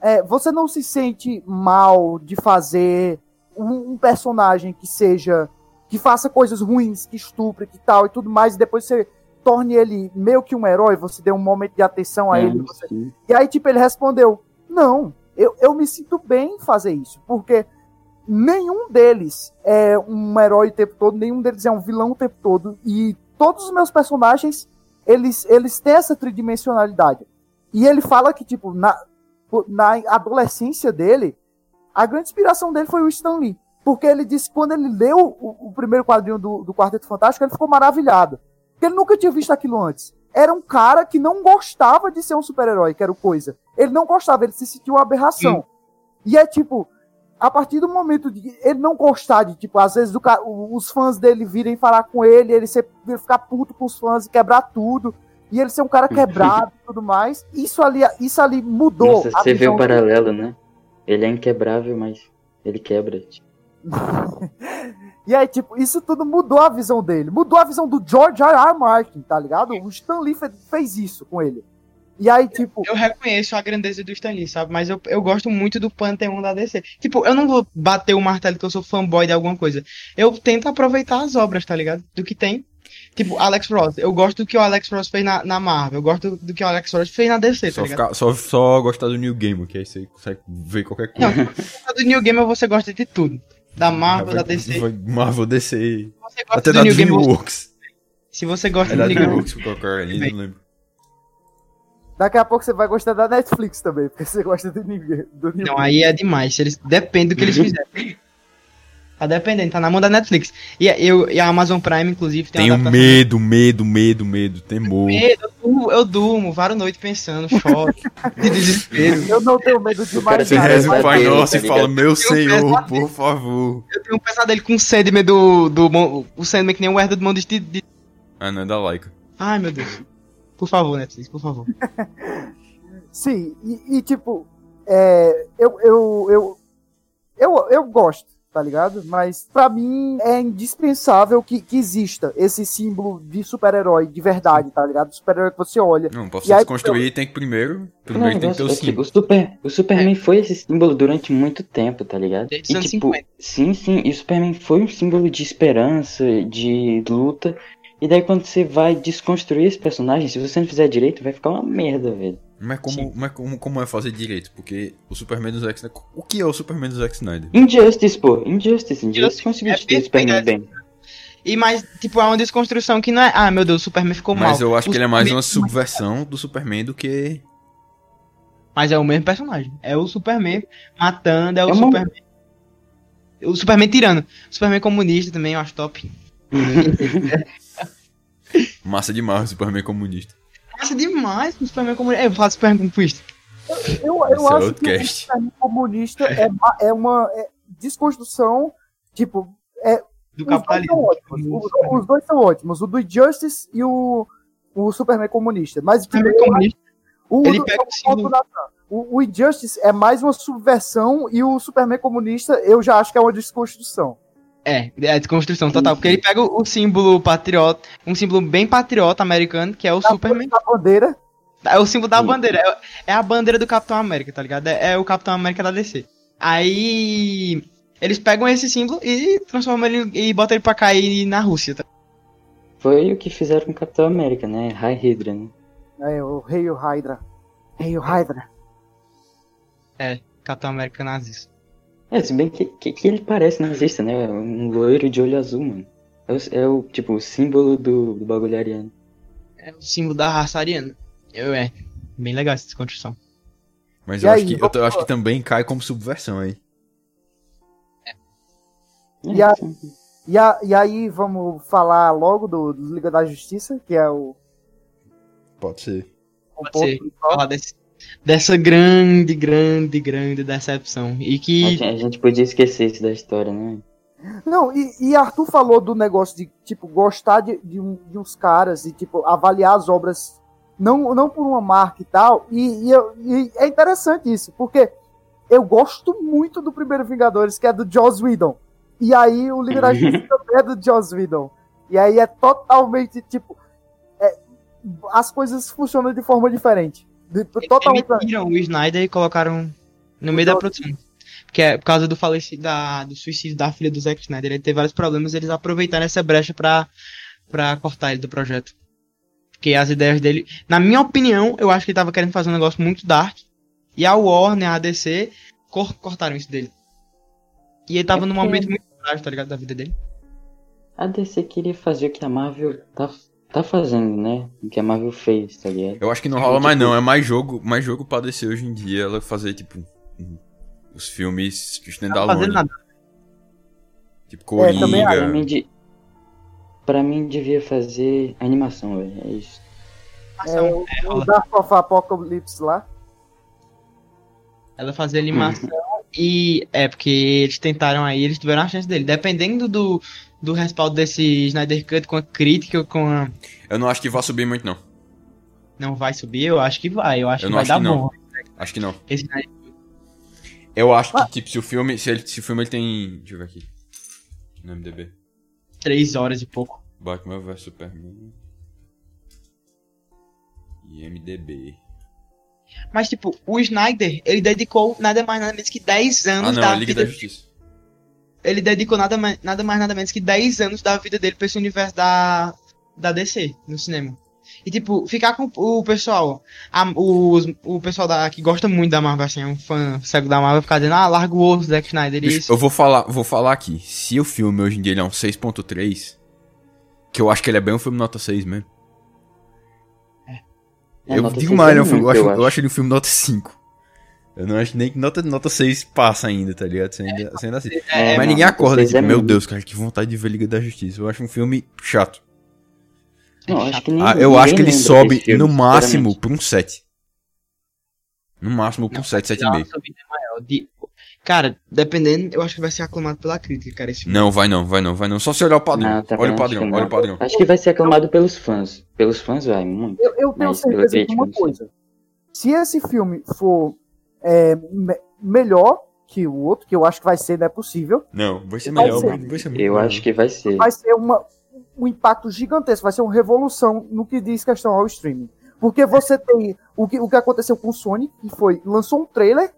Speaker 1: é, você não se sente mal de fazer um, um personagem que seja. que faça coisas ruins, que estupre, que tal e tudo mais, e depois você torne ele meio que um herói, você dê um momento de atenção a
Speaker 4: É,
Speaker 1: ele. você- e aí, tipo, ele respondeu: Não, eu, eu me sinto bem em fazer isso, porque nenhum deles é um herói o tempo todo, nenhum deles é um vilão o tempo todo, e todos os meus personagens, eles, eles têm essa tridimensionalidade. E ele fala que, tipo, na, na adolescência dele, a grande inspiração dele foi o Stan Lee. Porque ele disse que quando ele leu o, o primeiro quadrinho do, do Quarteto Fantástico, ele ficou maravilhado. Porque ele nunca tinha visto aquilo antes. Era um cara que não gostava de ser um super-herói, que era o coisa. Ele não gostava, ele se sentiu uma aberração. E é tipo, a partir do momento de ele não gostar de, tipo, às vezes o- os fãs dele virem falar com ele, ele, ser, ele ficar puto com os fãs e quebrar tudo. E ele ser um cara quebrado e tudo mais. Isso ali, isso ali mudou.
Speaker 4: Nossa,
Speaker 1: a
Speaker 4: você vê o paralelo, né? Ele é inquebrável, mas ele quebra.
Speaker 1: E aí, tipo, isso tudo mudou a visão dele. Mudou a visão do George R. R. Martin, tá ligado? O Stan Lee fe- fez isso com ele. E aí, tipo,
Speaker 2: Eu reconheço a grandeza do Stan Lee, sabe? Mas eu, eu gosto muito do panteão da DC. Tipo, eu não vou bater o martelo que eu sou fanboy de alguma coisa. Eu tento aproveitar as obras, tá ligado? Do que tem. Tipo, Alex Ross. Eu gosto do que o Alex Ross fez na, na Marvel. Eu gosto do que o Alex Ross fez na DC, tá
Speaker 3: Só,
Speaker 2: ligado?
Speaker 3: ficar, só, só gostar do New Game, que aí você consegue ver qualquer coisa.
Speaker 2: Não, do New Gamer você gosta de tudo. Da Marvel, da DC.
Speaker 3: Vai- Marvel, DC.
Speaker 2: você gosta
Speaker 3: Até
Speaker 2: do
Speaker 3: da
Speaker 2: New Game,
Speaker 3: DreamWorks.
Speaker 2: se você gosta
Speaker 3: É
Speaker 2: do
Speaker 3: da
Speaker 2: New Game,
Speaker 3: DreamWorks, por qualquer não lembro.
Speaker 1: daqui a pouco você vai gostar da Netflix também, porque você gosta do New do New
Speaker 2: Não, aí é demais. Eles... Depende do que eles fizerem. Tá dependendo, tá na mão da Netflix. E, a- eu, e a Amazon Prime, inclusive, tem
Speaker 3: Tenho medo, medo, medo, medo, temor.
Speaker 2: medo, eu durmo, eu durmo várias noites pensando, choro, de desespero.
Speaker 1: Eu não tenho medo de mais
Speaker 3: Você reza o Pai Nosso
Speaker 4: tá
Speaker 3: e fala, meu
Speaker 2: um
Speaker 3: Senhor, por favor.
Speaker 2: Eu tenho um pesadelo com o Sandman do. do Mon- o Sandman que nem o Herda do Mundo de, de.
Speaker 3: Ah, não, é da Laika.
Speaker 2: Ai meu Deus. Por favor, Netflix, por favor.
Speaker 1: Sim, e, e, tipo, é, eu, eu, eu, eu, eu gosto, tá ligado? Mas pra mim é indispensável que, que exista esse símbolo de super-herói de verdade, tá ligado? Super-herói que você olha.
Speaker 3: Não, pra
Speaker 1: E
Speaker 3: você
Speaker 1: aí,
Speaker 3: desconstruir tem que primeiro. Primeiro
Speaker 4: Não,
Speaker 3: tem que ter o
Speaker 4: é
Speaker 3: símbolo.
Speaker 4: o, Super, o Superman foi esse símbolo durante muito tempo, tá ligado?
Speaker 2: Desde
Speaker 4: E tipo,
Speaker 2: 50.
Speaker 4: sim, sim, e o Superman foi um símbolo de esperança, de luta. E daí quando você vai desconstruir esse personagem, se você não fizer direito, vai ficar uma merda, velho.
Speaker 3: Mas como, mas como, como é fazer direito? Porque o Superman do Zack Snyder. O que é o Superman do Zack Snyder?
Speaker 4: Injustice, pô, Injustice, Injustice conseguiu
Speaker 2: É
Speaker 4: o Superman bem.
Speaker 2: E mais, tipo, é uma desconstrução que não é. Ah, meu Deus, o Superman ficou mal.
Speaker 3: Mas eu acho
Speaker 2: O
Speaker 3: que ele é mais uma subversão do Superman do que.
Speaker 2: Mas é o mesmo personagem. É o Superman matando, é o
Speaker 4: É uma-
Speaker 2: Superman. O Superman tirando. O Superman comunista também, eu acho top.
Speaker 3: Massa demais o Superman comunista.
Speaker 2: Nossa, demais o Superman comunista. É, eu falo Superman comunista.
Speaker 1: Eu, eu
Speaker 3: Esse é
Speaker 1: acho
Speaker 3: outro
Speaker 1: que
Speaker 3: cast.
Speaker 1: o Superman comunista é, é uma é, desconstrução, tipo,
Speaker 2: Do
Speaker 1: os dois, são
Speaker 2: capitalismo.
Speaker 1: ótimos, os, os dois são ótimos, o do Injustice e o, o Superman comunista. Mas tipo,
Speaker 2: Superman
Speaker 1: eu
Speaker 2: comunista.
Speaker 1: O,
Speaker 2: Ele
Speaker 1: do-
Speaker 2: pega o
Speaker 1: ponto
Speaker 2: símbolo-
Speaker 1: da- o, o Injustice é mais uma subversão e o Superman comunista eu já acho que é uma desconstrução.
Speaker 2: É, é a desconstrução total. Porque ele pega o, o símbolo patriota, um símbolo bem patriota americano, que é o Superman.
Speaker 1: A bandeira,
Speaker 2: É o símbolo da
Speaker 4: Sim.
Speaker 2: bandeira. É, é a bandeira do Capitão América, tá ligado? É, é o Capitão América da DC. Aí. Eles pegam esse símbolo e transformam ele e botam ele pra cair na Rússia. Tá?
Speaker 4: Foi o que fizeram com o Capitão América, né? High Hydra, né?
Speaker 1: é, o Rei Hydra. Rei Hydra.
Speaker 2: Capitão América nazista.
Speaker 4: É, se bem que, que, que ele parece nazista, né? Um loiro de olho azul, mano. É o, é o, tipo, o símbolo do, do bagulho ariano.
Speaker 2: É o símbolo da raça ariana. Eu, é. Bem legal essa desconstrução.
Speaker 3: Mas eu,
Speaker 1: aí,
Speaker 3: acho que, eu, eu acho que também cai como subversão aí.
Speaker 1: E a- E, a- e aí vamos falar logo do, do Liga da Justiça, que é o,
Speaker 3: Pode ser.
Speaker 1: o
Speaker 2: Pode ser. Falar desse- dessa grande, grande, grande decepção. E
Speaker 4: A
Speaker 2: que.
Speaker 4: gente, a gente podia esquecer isso da história, né?
Speaker 1: Não, e, e Arthur falou do negócio de, tipo, gostar de, de, um- de uns caras e, tipo, avaliar as obras não, não por uma marca e tal. E, e eu- e é interessante isso, porque eu gosto muito do primeiro Vingadores, que é do Joss Whedon. E aí o Liga da Justiça também é do Joss Whedon. E aí é totalmente, tipo, é, as coisas funcionam de forma diferente. De-
Speaker 2: Eles
Speaker 1: totalmente
Speaker 2: demitiram o Snyder e colocaram no meio da produção. Porque é por causa do falecido, da, do suicídio da filha do Zack Snyder. Ele teve vários problemas eles aproveitaram essa brecha pra, pra cortar ele do projeto. Porque as ideias dele. Na minha opinião, eu acho que ele tava querendo fazer um negócio muito dark. E a Warner, a DC, cor- cortaram isso dele. E ele tava
Speaker 4: É
Speaker 2: num momento muito frágil, tá ligado? Da vida dele.
Speaker 4: A DC queria fazer o que a Marvel tá, tá fazendo, né? O que a Marvel fez, tá ligado?
Speaker 3: Eu acho que não
Speaker 4: É,
Speaker 3: rola mais
Speaker 4: tipo-
Speaker 3: não. É mais jogo, mais jogo pra descer hoje em dia. Ela fazer, tipo, os filmes
Speaker 2: tá
Speaker 3: standalone.
Speaker 2: nada.
Speaker 3: Tipo,
Speaker 1: É, também
Speaker 3: Coringa.
Speaker 4: Pra mim, de... pra mim devia fazer animação, velho. É isso.
Speaker 1: É, o, o. Dark of Apocalypse lá.
Speaker 2: Ela fazia animação e é porque eles tentaram aí, eles tiveram a chance dele. Dependendo do, do respaldo desse Snyder Cut com a crítica, com a.
Speaker 3: Eu não acho que vai subir muito, não.
Speaker 2: Não vai subir, eu acho que vai. Eu acho
Speaker 3: Eu
Speaker 2: que vai
Speaker 3: acho
Speaker 2: dar
Speaker 3: que
Speaker 2: bom.
Speaker 3: Acho que não.
Speaker 2: Esse
Speaker 3: Eu acho
Speaker 1: Ah.
Speaker 3: que, tipo, se o filme. Se, ele, se o filme ele tem. Deixa eu ver aqui. No MDB.
Speaker 2: três horas e pouco.
Speaker 3: Batman vs Superman. E MDB.
Speaker 2: Mas, tipo, o Snyder, ele dedicou nada mais nada menos que 10 anos
Speaker 3: Ah, não,
Speaker 2: da
Speaker 3: Liga
Speaker 2: vida
Speaker 3: da Justiça.
Speaker 2: Ele dedicou nada, mais- nada mais nada menos que 10 anos da vida dele pra esse universo da, da DC no cinema. E tipo, ficar com o pessoal, a- os, o pessoal da, que gosta muito da Marvel, assim, é um fã cego da Marvel, ficar dizendo, ah, larga o osso, Zack Snyder,
Speaker 3: Bicho,
Speaker 2: isso.
Speaker 3: eu vou falar, vou falar aqui. Se o filme hoje em dia ele é um 6.3, que eu acho que ele é bem um filme nota 6 mesmo.
Speaker 4: É,
Speaker 3: eu digo
Speaker 4: 6
Speaker 3: mais,
Speaker 4: é
Speaker 3: ele é um filme- eu,
Speaker 4: muito,
Speaker 3: acho,
Speaker 4: eu
Speaker 3: eu
Speaker 4: acho.
Speaker 3: ele um filme nota 5. Eu não acho nem que nota, nota 6 passa ainda, tá ligado? Você ainda, você ainda assiste.
Speaker 2: É,
Speaker 3: Mas
Speaker 4: mano,
Speaker 3: ninguém acorda,
Speaker 4: 6
Speaker 3: tipo,
Speaker 4: é
Speaker 3: meu. Deus, cara, que vontade de ver Liga da Justiça. Eu acho um filme chato.
Speaker 4: Não, acho que nem,
Speaker 3: Ah, eu acho que ele
Speaker 4: lembra
Speaker 3: sobe
Speaker 4: filme,
Speaker 3: no máximo pra um 7. No máximo pra um 7,
Speaker 2: Dá
Speaker 3: 7,5.
Speaker 2: Cara, dependendo, eu acho que vai ser aclamado pela crítica, cara, esse filme.
Speaker 3: Não, vai não, vai não, vai não. Só se olhar o padrão.
Speaker 4: Não, também
Speaker 3: olha o padrão,
Speaker 4: que
Speaker 3: olha o padrão.
Speaker 4: Acho que vai ser aclamado pelos fãs. Pelos fãs vai, muito.
Speaker 1: Eu, eu tenho certeza de uma coisa. Se esse filme for é, me- melhor que o outro, que eu acho que vai ser, não é possível,
Speaker 3: Não, vai ser
Speaker 1: Vai
Speaker 3: melhor,
Speaker 1: ser.
Speaker 3: vai, vai ser muito
Speaker 4: Eu
Speaker 3: melhor.
Speaker 4: acho que vai ser.
Speaker 1: vai ser uma, um impacto gigantesco, vai ser uma revolução no que diz questão ao streaming. Porque você tem o que, o que aconteceu com o Sony, que foi, lançou um trailer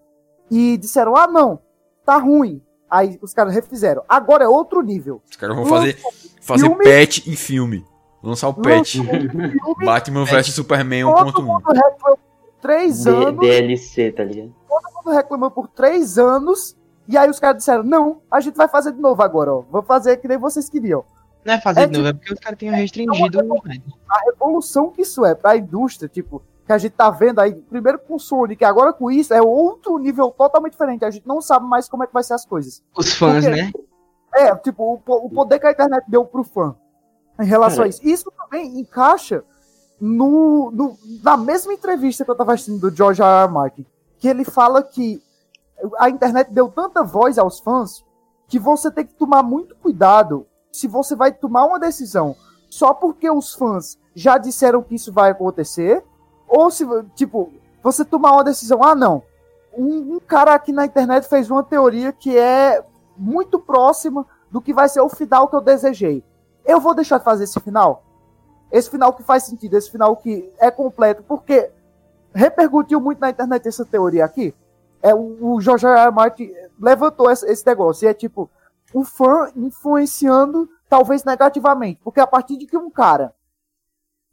Speaker 1: e disseram, ah não, tá ruim. Aí os caras refizeram. Agora é outro nível.
Speaker 3: Os caras vão fazer, fazer
Speaker 1: filme-
Speaker 3: patch em filme. Lançar o patch.
Speaker 1: Um
Speaker 3: Batman vs Superman
Speaker 1: todo
Speaker 3: 1.1.
Speaker 1: mundo reclamou por três anos.
Speaker 4: DLC, tá ligado?
Speaker 1: todo mundo reclamou por três anos. E aí os caras disseram, não, a gente vai fazer de novo agora, ó. Vamos fazer que nem vocês queriam.
Speaker 2: Não é fazer
Speaker 1: É
Speaker 2: de novo, é porque os caras tinham restringido o Snyder.
Speaker 1: A revolução que isso é pra indústria, tipo, que a gente tá vendo aí, primeiro com o que agora com isso é outro nível totalmente diferente. A gente não sabe mais como é que vai ser as coisas.
Speaker 2: Os fãs,
Speaker 1: Porque-
Speaker 2: né?
Speaker 1: É, tipo, o, o poder que a internet deu pro fã em relação
Speaker 4: Cara,
Speaker 1: a isso. Isso também encaixa no, no- na mesma entrevista que eu tava assistindo do George R. R. Martin, que ele fala que a internet deu tanta voz aos fãs que você tem que tomar muito cuidado se você vai tomar uma decisão só porque os fãs já disseram que isso vai acontecer, ou se, tipo, você tomar uma decisão, ah, não, um, um cara aqui na internet fez uma teoria que é muito próxima do que vai ser o final que eu desejei. Eu vou deixar de fazer esse final? Esse final que faz sentido, esse final que é completo, porque repercutiu muito na internet essa teoria aqui. É o, o George R. Martin levantou esse, esse negócio, e é tipo, o fã influenciando talvez negativamente, porque a partir de que um cara,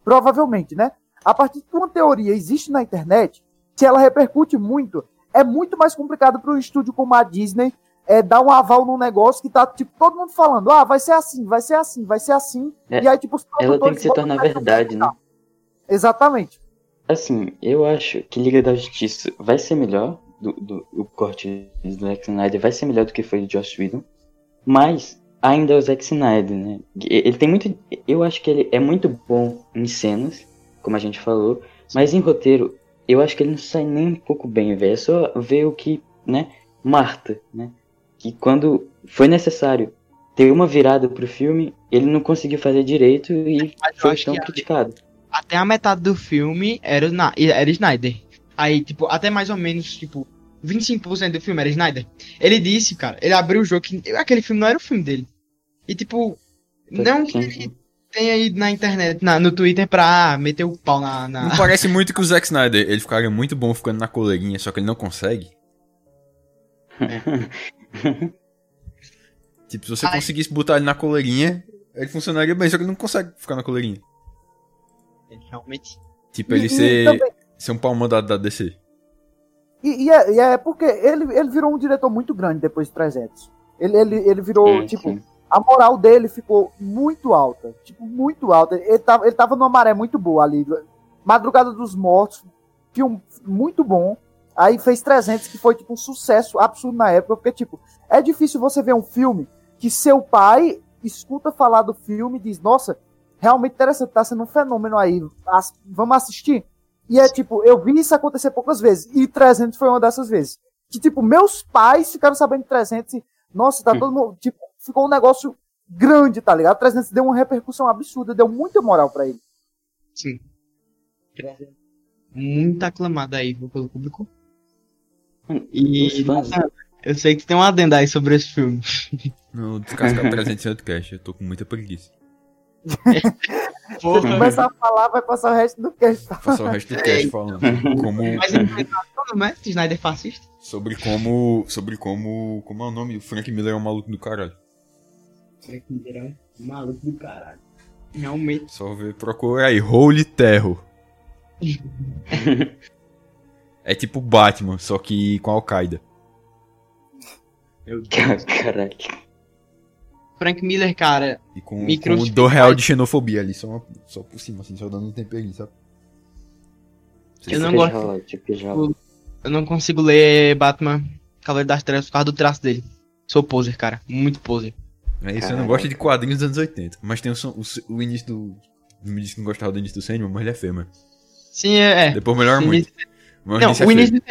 Speaker 1: provavelmente, né? A partir de que uma teoria existe na internet, se ela repercute muito, é muito mais complicado para um estúdio como a Disney é, dar um aval num negócio que tá, tipo, todo mundo falando, ah, vai ser assim, vai ser assim, vai ser assim.
Speaker 4: É,
Speaker 1: e aí, tipo, os
Speaker 4: Ela tem que se tornar verdade, né?
Speaker 1: Exatamente.
Speaker 4: Assim, eu acho que Liga da Justiça vai ser melhor, do, do, o corte do Zack Snyder vai ser melhor do que foi do Joss Whedon, mas ainda é o Zack Snyder, né? Ele tem muito. Eu acho que ele é muito bom em cenas, como a gente falou, mas em roteiro, eu acho que ele não sai nem um pouco bem, velho. É só ver o que, né? Marta, né? Que quando foi necessário ter uma virada pro filme, ele não conseguiu fazer direito e foi tão
Speaker 2: a-
Speaker 4: criticado.
Speaker 2: até a metade do filme era, Na- era Snyder. Aí, tipo, até mais ou menos, tipo, 25% do filme era Snyder. Ele disse, cara, ele abriu o jogo que aquele filme não era o filme dele. E, tipo, não que ele tenha ido na internet, na- no Twitter pra meter o pau na. na-
Speaker 3: Não parece muito que o Zack Snyder, ele ficaria muito bom ficando na coleirinha, só que ele não consegue. Tipo, se você
Speaker 2: Ai.
Speaker 3: conseguisse botar ele na coleirinha, ele funcionaria bem, só que ele não consegue ficar na coleirinha.
Speaker 2: Realmente.
Speaker 3: Tipo, ele
Speaker 1: E-
Speaker 3: ser,
Speaker 1: também-
Speaker 3: ser um pau mandado da DC.
Speaker 1: E, e é, e é porque ele, ele virou um diretor muito grande depois de 300. Ele, ele, ele virou,
Speaker 4: Sim,
Speaker 1: tipo,
Speaker 4: sim.
Speaker 1: A moral dele ficou muito alta. Tipo, muito alta. Ele tava, ele tava numa maré muito boa ali. Madrugada dos Mortos, filme muito bom. Aí fez 300, que foi, tipo, um sucesso absurdo na época. Porque, tipo, é difícil você ver um filme que seu pai escuta falar do filme e diz, nossa, realmente interessante, tá sendo um fenômeno aí. As- vamos assistir? E é tipo, eu vi isso acontecer poucas vezes. E 300 foi uma dessas vezes. Que, tipo, meus pais ficaram sabendo de 300 e, nossa, tá todo mundo. Tipo, ficou um negócio grande, tá ligado? 300 deu uma repercussão absurda, deu muita moral pra ele.
Speaker 2: Sim. Muito aclamado aí pelo público. E
Speaker 4: fãs-
Speaker 2: eu sei que tem um adendo aí sobre esse filme.
Speaker 3: No descascar 300 em outro cast, eu tô com muita preguiça.
Speaker 1: Se começar a falar, vai passar o resto do cast. tá?
Speaker 3: Passar o resto do cast falando como,
Speaker 2: Mas ele falando, né? Snyder fascista.
Speaker 3: sobre como, sobre como, como é o nome? O Frank Miller é um maluco do caralho.
Speaker 2: Frank Miller é um maluco do caralho. Realmente.
Speaker 3: Só ver, procura aí, Holy Terror. é tipo Batman, só que com Al-Qaeda.
Speaker 2: Meu
Speaker 4: Caralho.
Speaker 2: Frank Miller, cara,
Speaker 3: E com,
Speaker 2: Me
Speaker 3: com do real de xenofobia ali, só, uma- só por cima, assim, só dando um temperinho, sabe?
Speaker 2: Eu não gosto-
Speaker 4: tipo
Speaker 2: eu não consigo ler Batman Cavaleiro das Trevas por causa do traço dele. Sou poser, cara. Muito poser.
Speaker 3: É isso, eu não gosto de quadrinhos dos anos 80. Mas tem o, som- o, o início do. Me disse que não gostava do início do Sandman, mas ele é feio, mano.
Speaker 2: Sim, é. é.
Speaker 3: Depois melhora muito. Mas
Speaker 2: Não,
Speaker 3: início é
Speaker 2: o início do-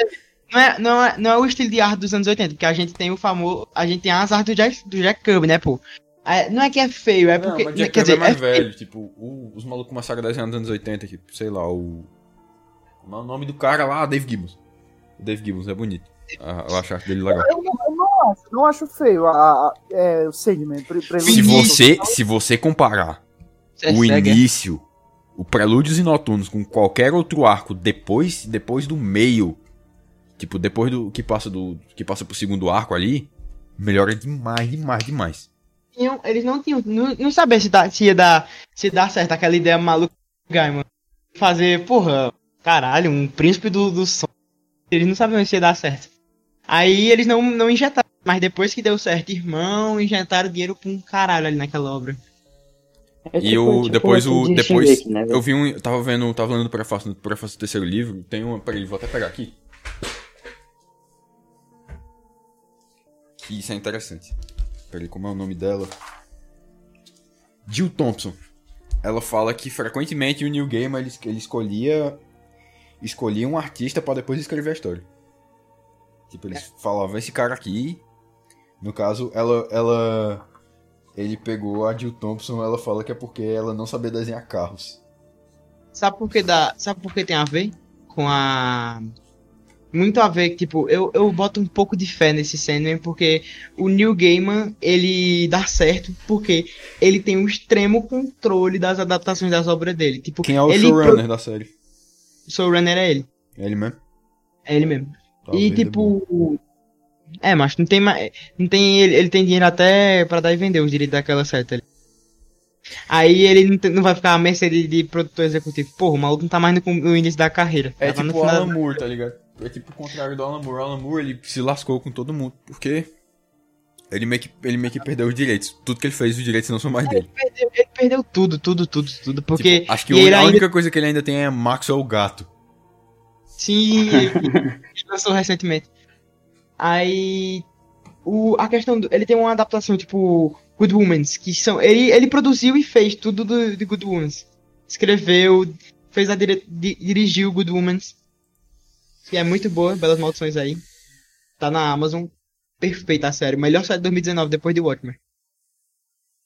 Speaker 2: não é, não, é, não é o estilo de arte dos anos 80, porque a gente tem o famoso. A gente tem as artes do Jack, do Jack Kirby, né, pô? É, não é que é feio, é
Speaker 3: Não,
Speaker 2: porque.
Speaker 3: mas
Speaker 2: quer
Speaker 3: Jack Kirby
Speaker 2: dizer,
Speaker 3: é mais
Speaker 2: é feio.
Speaker 3: velho. Tipo, o- os malucos começaram a desenhar nos anos 80, tipo, sei lá, o. Como é o nome do cara lá? Dave Gibbons. O Dave Gibbons é bonito. Ah, eu acho a arte dele legal.
Speaker 1: Eu não acho, não acho feio a, a- é, o Sandman. Pra
Speaker 3: Se você, se você comparar
Speaker 2: É
Speaker 3: o
Speaker 2: cego, é.
Speaker 3: início, o Prelúdios e Noturnos com qualquer outro arco depois, depois do meio, tipo, depois do que passa do que passa pro segundo arco ali, melhora demais, demais, demais.
Speaker 2: eles não tinham. Não, não sabiam se, dá- se ia dar. Se dar certo aquela ideia maluca do Gaiman. Fazer, porra, caralho, um príncipe do, do som. Eles não sabiam se ia dar certo. Aí eles não, não injetaram. Mas depois que deu certo, irmão, injetaram dinheiro pra um caralho ali naquela obra.
Speaker 4: É
Speaker 3: E
Speaker 4: tipo-
Speaker 3: o
Speaker 4: tipo
Speaker 3: depois
Speaker 4: essa
Speaker 3: o
Speaker 4: de
Speaker 3: depois
Speaker 4: Shingeki, né,
Speaker 3: eu vi um, eu tava vendo, tava lendo o prefácio, no prefácio do terceiro livro, tem uma, peraí, vou até pegar aqui. Que isso é interessante. Peraí, como é o nome dela? Jill Thompson. Ela fala que frequentemente o Neil Gaiman ele, ele escolhia escolhia um artista pra depois escrever a história. Tipo, eles falavam esse cara aqui, no caso, ela ela ele pegou a Jill Thompson, ela fala que é porque ela não sabia desenhar carros.
Speaker 2: Sabe por que dá. Sabe por que tem a ver? Com a. Muito a ver, tipo, eu, eu boto um pouco de fé nesse Sandman, porque o Neil Gaiman, ele dá certo, porque ele tem um extremo controle das adaptações das obras dele. Tipo,
Speaker 3: Quem é o showrunner da série?
Speaker 2: O showrunner é ele.
Speaker 3: É ele mesmo?
Speaker 2: É ele mesmo.
Speaker 3: Talvez
Speaker 2: e
Speaker 3: é
Speaker 2: tipo. É, mas não tem mais. Não tem. Ele, ele tem dinheiro até pra dar e vender os direitos daquela tá ligado? Aí ele não, tem- não vai ficar à mercê de, de produtor executivo. Porra, o maluco não tá mais no, no início da carreira.
Speaker 3: É tipo o Alan Moore, tá ligado? É tipo o contrário do Alan Moore. O Alan Moore, ele se lascou com todo mundo, porque Ele meio, que, ele meio que perdeu os direitos. Tudo que ele fez, os direitos não são mais dele.
Speaker 2: Perdeu- ele perdeu tudo, tudo, tudo, tudo. Porque.
Speaker 3: Tipo, acho que
Speaker 2: ele
Speaker 3: a
Speaker 2: ainda-
Speaker 3: única coisa que ele ainda tem é Maxwell o gato.
Speaker 2: Sim, ele lançou recentemente. Aí. O, a questão do. Ele tem uma adaptação, tipo. Good Womans, que são. Ele, ele produziu e fez tudo do, de Good Womans. Escreveu, fez a dire, di- dirigiu Good Womans. Que é muito boa, belas maldições aí. Tá na Amazon. Perfeita a série. Melhor série de 2019 depois de Watchmen.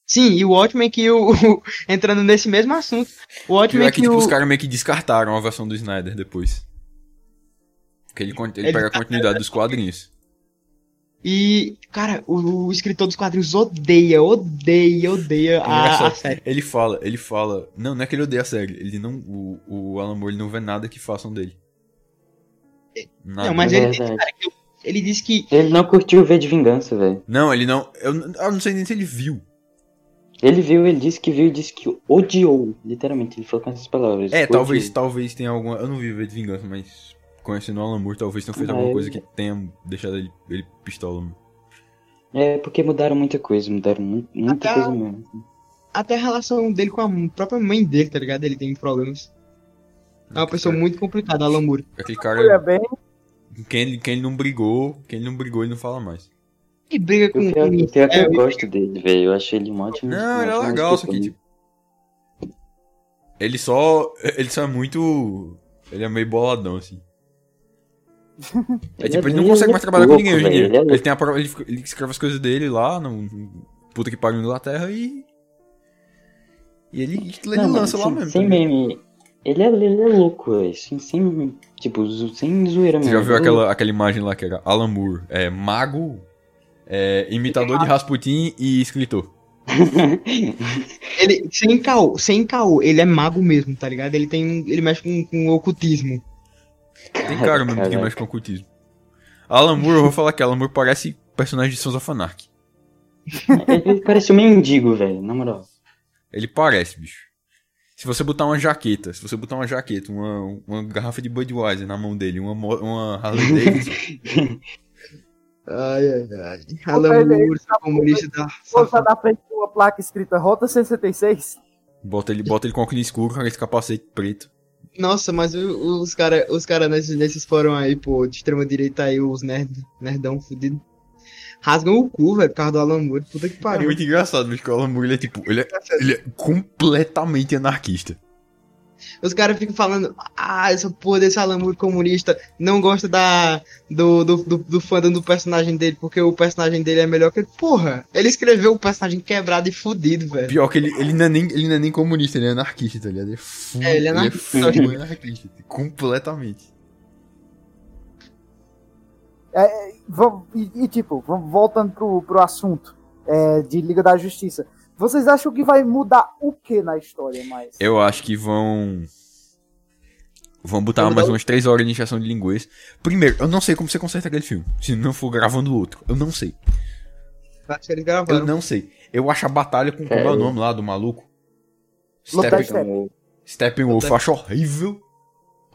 Speaker 2: Sim, e o Watchmen que o. entrando nesse mesmo assunto. O
Speaker 3: Pior
Speaker 2: Watchmen
Speaker 3: é que,
Speaker 2: que,
Speaker 3: tipo,
Speaker 2: o.
Speaker 3: os caras meio que descartaram a versão do Snyder depois. Porque ele, ele
Speaker 2: Ele
Speaker 3: pega a
Speaker 2: tá-
Speaker 3: continuidade dos quadrinhos.
Speaker 2: E, cara, o, o escritor dos quadrinhos odeia, odeia, odeia a, a série.
Speaker 3: Ele fala, ele fala. Não, não é que ele odeia a série. Ele não. O, o Alan Moore ele não vê nada que façam dele. Nada.
Speaker 2: Não, mas
Speaker 4: É
Speaker 2: ele, cara, ele disse que.
Speaker 4: Ele não curtiu ver de vingança, velho.
Speaker 3: Não, ele não. Eu, eu não sei nem se ele viu.
Speaker 4: Ele viu, ele disse que viu e disse que odiou. Literalmente, ele falou com essas palavras.
Speaker 3: É,
Speaker 4: odiou.
Speaker 3: talvez, talvez tenha alguma. Eu não vi ver de vingança, mas conhecendo o Alan Moore, talvez tenha feito
Speaker 4: Ah,
Speaker 3: alguma
Speaker 4: ele-
Speaker 3: coisa que tenha deixado ele, ele pistola.
Speaker 4: É, porque mudaram muita coisa, mudaram mu- muita
Speaker 2: Até-
Speaker 4: coisa mesmo.
Speaker 2: Até a relação dele com a própria mãe dele, tá ligado? Ele tem problemas. É uma pessoa muito complicada, Alan Moore.
Speaker 3: Aquele
Speaker 1: É
Speaker 3: cara.
Speaker 1: bem.
Speaker 3: Quem ele, quem ele não brigou, quem ele não brigou, ele não fala mais.
Speaker 2: E briga com
Speaker 4: O pior, o pior é
Speaker 2: é,
Speaker 4: eu gosto dele, velho. Eu acho ele um ótimo.
Speaker 3: Não,
Speaker 4: um
Speaker 3: ele é legal, só que tipo. Ele só. Ele só é muito. Ele é meio boladão, assim. É tipo, ele não consegue mais trabalhar com ninguém hoje em dia.
Speaker 4: ele é
Speaker 3: tem a prova, ele, ele escreve as coisas dele lá, no, no puta que pariu na Inglaterra e. E ele, ele
Speaker 4: Não,
Speaker 3: lança lá
Speaker 4: sem,
Speaker 3: mesmo.
Speaker 4: Sem
Speaker 3: tá
Speaker 4: meme. Ele é, ele é louco, velho. Sem, sem, tipo, sem zoeira
Speaker 3: Você
Speaker 4: mesmo.
Speaker 3: já viu aquela, aquela imagem lá que era Alan Moore, é, mago, é, imitador de Rasputin e escritor.
Speaker 2: Ele, sem caô, sem caô, ele é mago mesmo, tá ligado? Ele tem. Ele mexe com, com ocultismo.
Speaker 3: Tem cara mesmo que mexe com ocultismo. Alan Moore, eu vou falar que Alan Moore parece personagem de Sons of Anarchy.
Speaker 4: Ele, ele parece um mendigo, velho, na moral.
Speaker 3: Ele parece, bicho. Se você botar uma jaqueta, se você botar uma jaqueta, uma, uma garrafa de Budweiser na mão dele, uma, uma Harley Davidson,
Speaker 2: Ai, ai, ai. Alan
Speaker 1: ele-
Speaker 2: Moore, comunista da.
Speaker 1: Você na frente de uma placa escrita Rota 66.
Speaker 3: bota ele, bota ele com óculos escuro, com esse capacete preto.
Speaker 2: Nossa, mas os caras os cara nesses, nesses fóruns aí, pô, de extrema direita aí, os nerd, nerdão fudido. Rasgam o cu, velho, por causa do Alan Moore. Puta que
Speaker 3: É
Speaker 2: pariu.
Speaker 3: muito engraçado, bicho, que o Alan Moore, ele é tipo, ele é, ele é completamente anarquista.
Speaker 2: Os caras ficam falando, ah, essa porra desse Alan Moore comunista não gosta da, do, do, do, do fandom do personagem dele, porque o personagem dele é melhor que ele. Porra, ele escreveu o personagem quebrado e fudido, velho.
Speaker 3: Pior que ele, ele, não é nem, ele não é nem comunista, ele é anarquista, tá ligado? Ele é full,
Speaker 2: É, ele é anarquista.
Speaker 3: full anarquista. Completamente.
Speaker 1: Vamos- e, e, tipo, vamos voltando pro, pro assunto é, de Liga da Justiça. Vocês acham que vai mudar o que na história mais?
Speaker 3: Eu acho que vão. Vão botar mais
Speaker 2: um-
Speaker 3: umas 3 horas de injeção de linguiça. Primeiro, eu não sei como você conserta aquele filme. Se não for gravando outro. Eu não sei.
Speaker 2: Acho que eles
Speaker 3: Eu não sei. Eu acho a batalha com. Como é o
Speaker 4: É.
Speaker 3: nome lá do maluco?
Speaker 1: Luta
Speaker 3: Steppen,
Speaker 1: Step.
Speaker 3: Steppenwolf, eu acho horrível.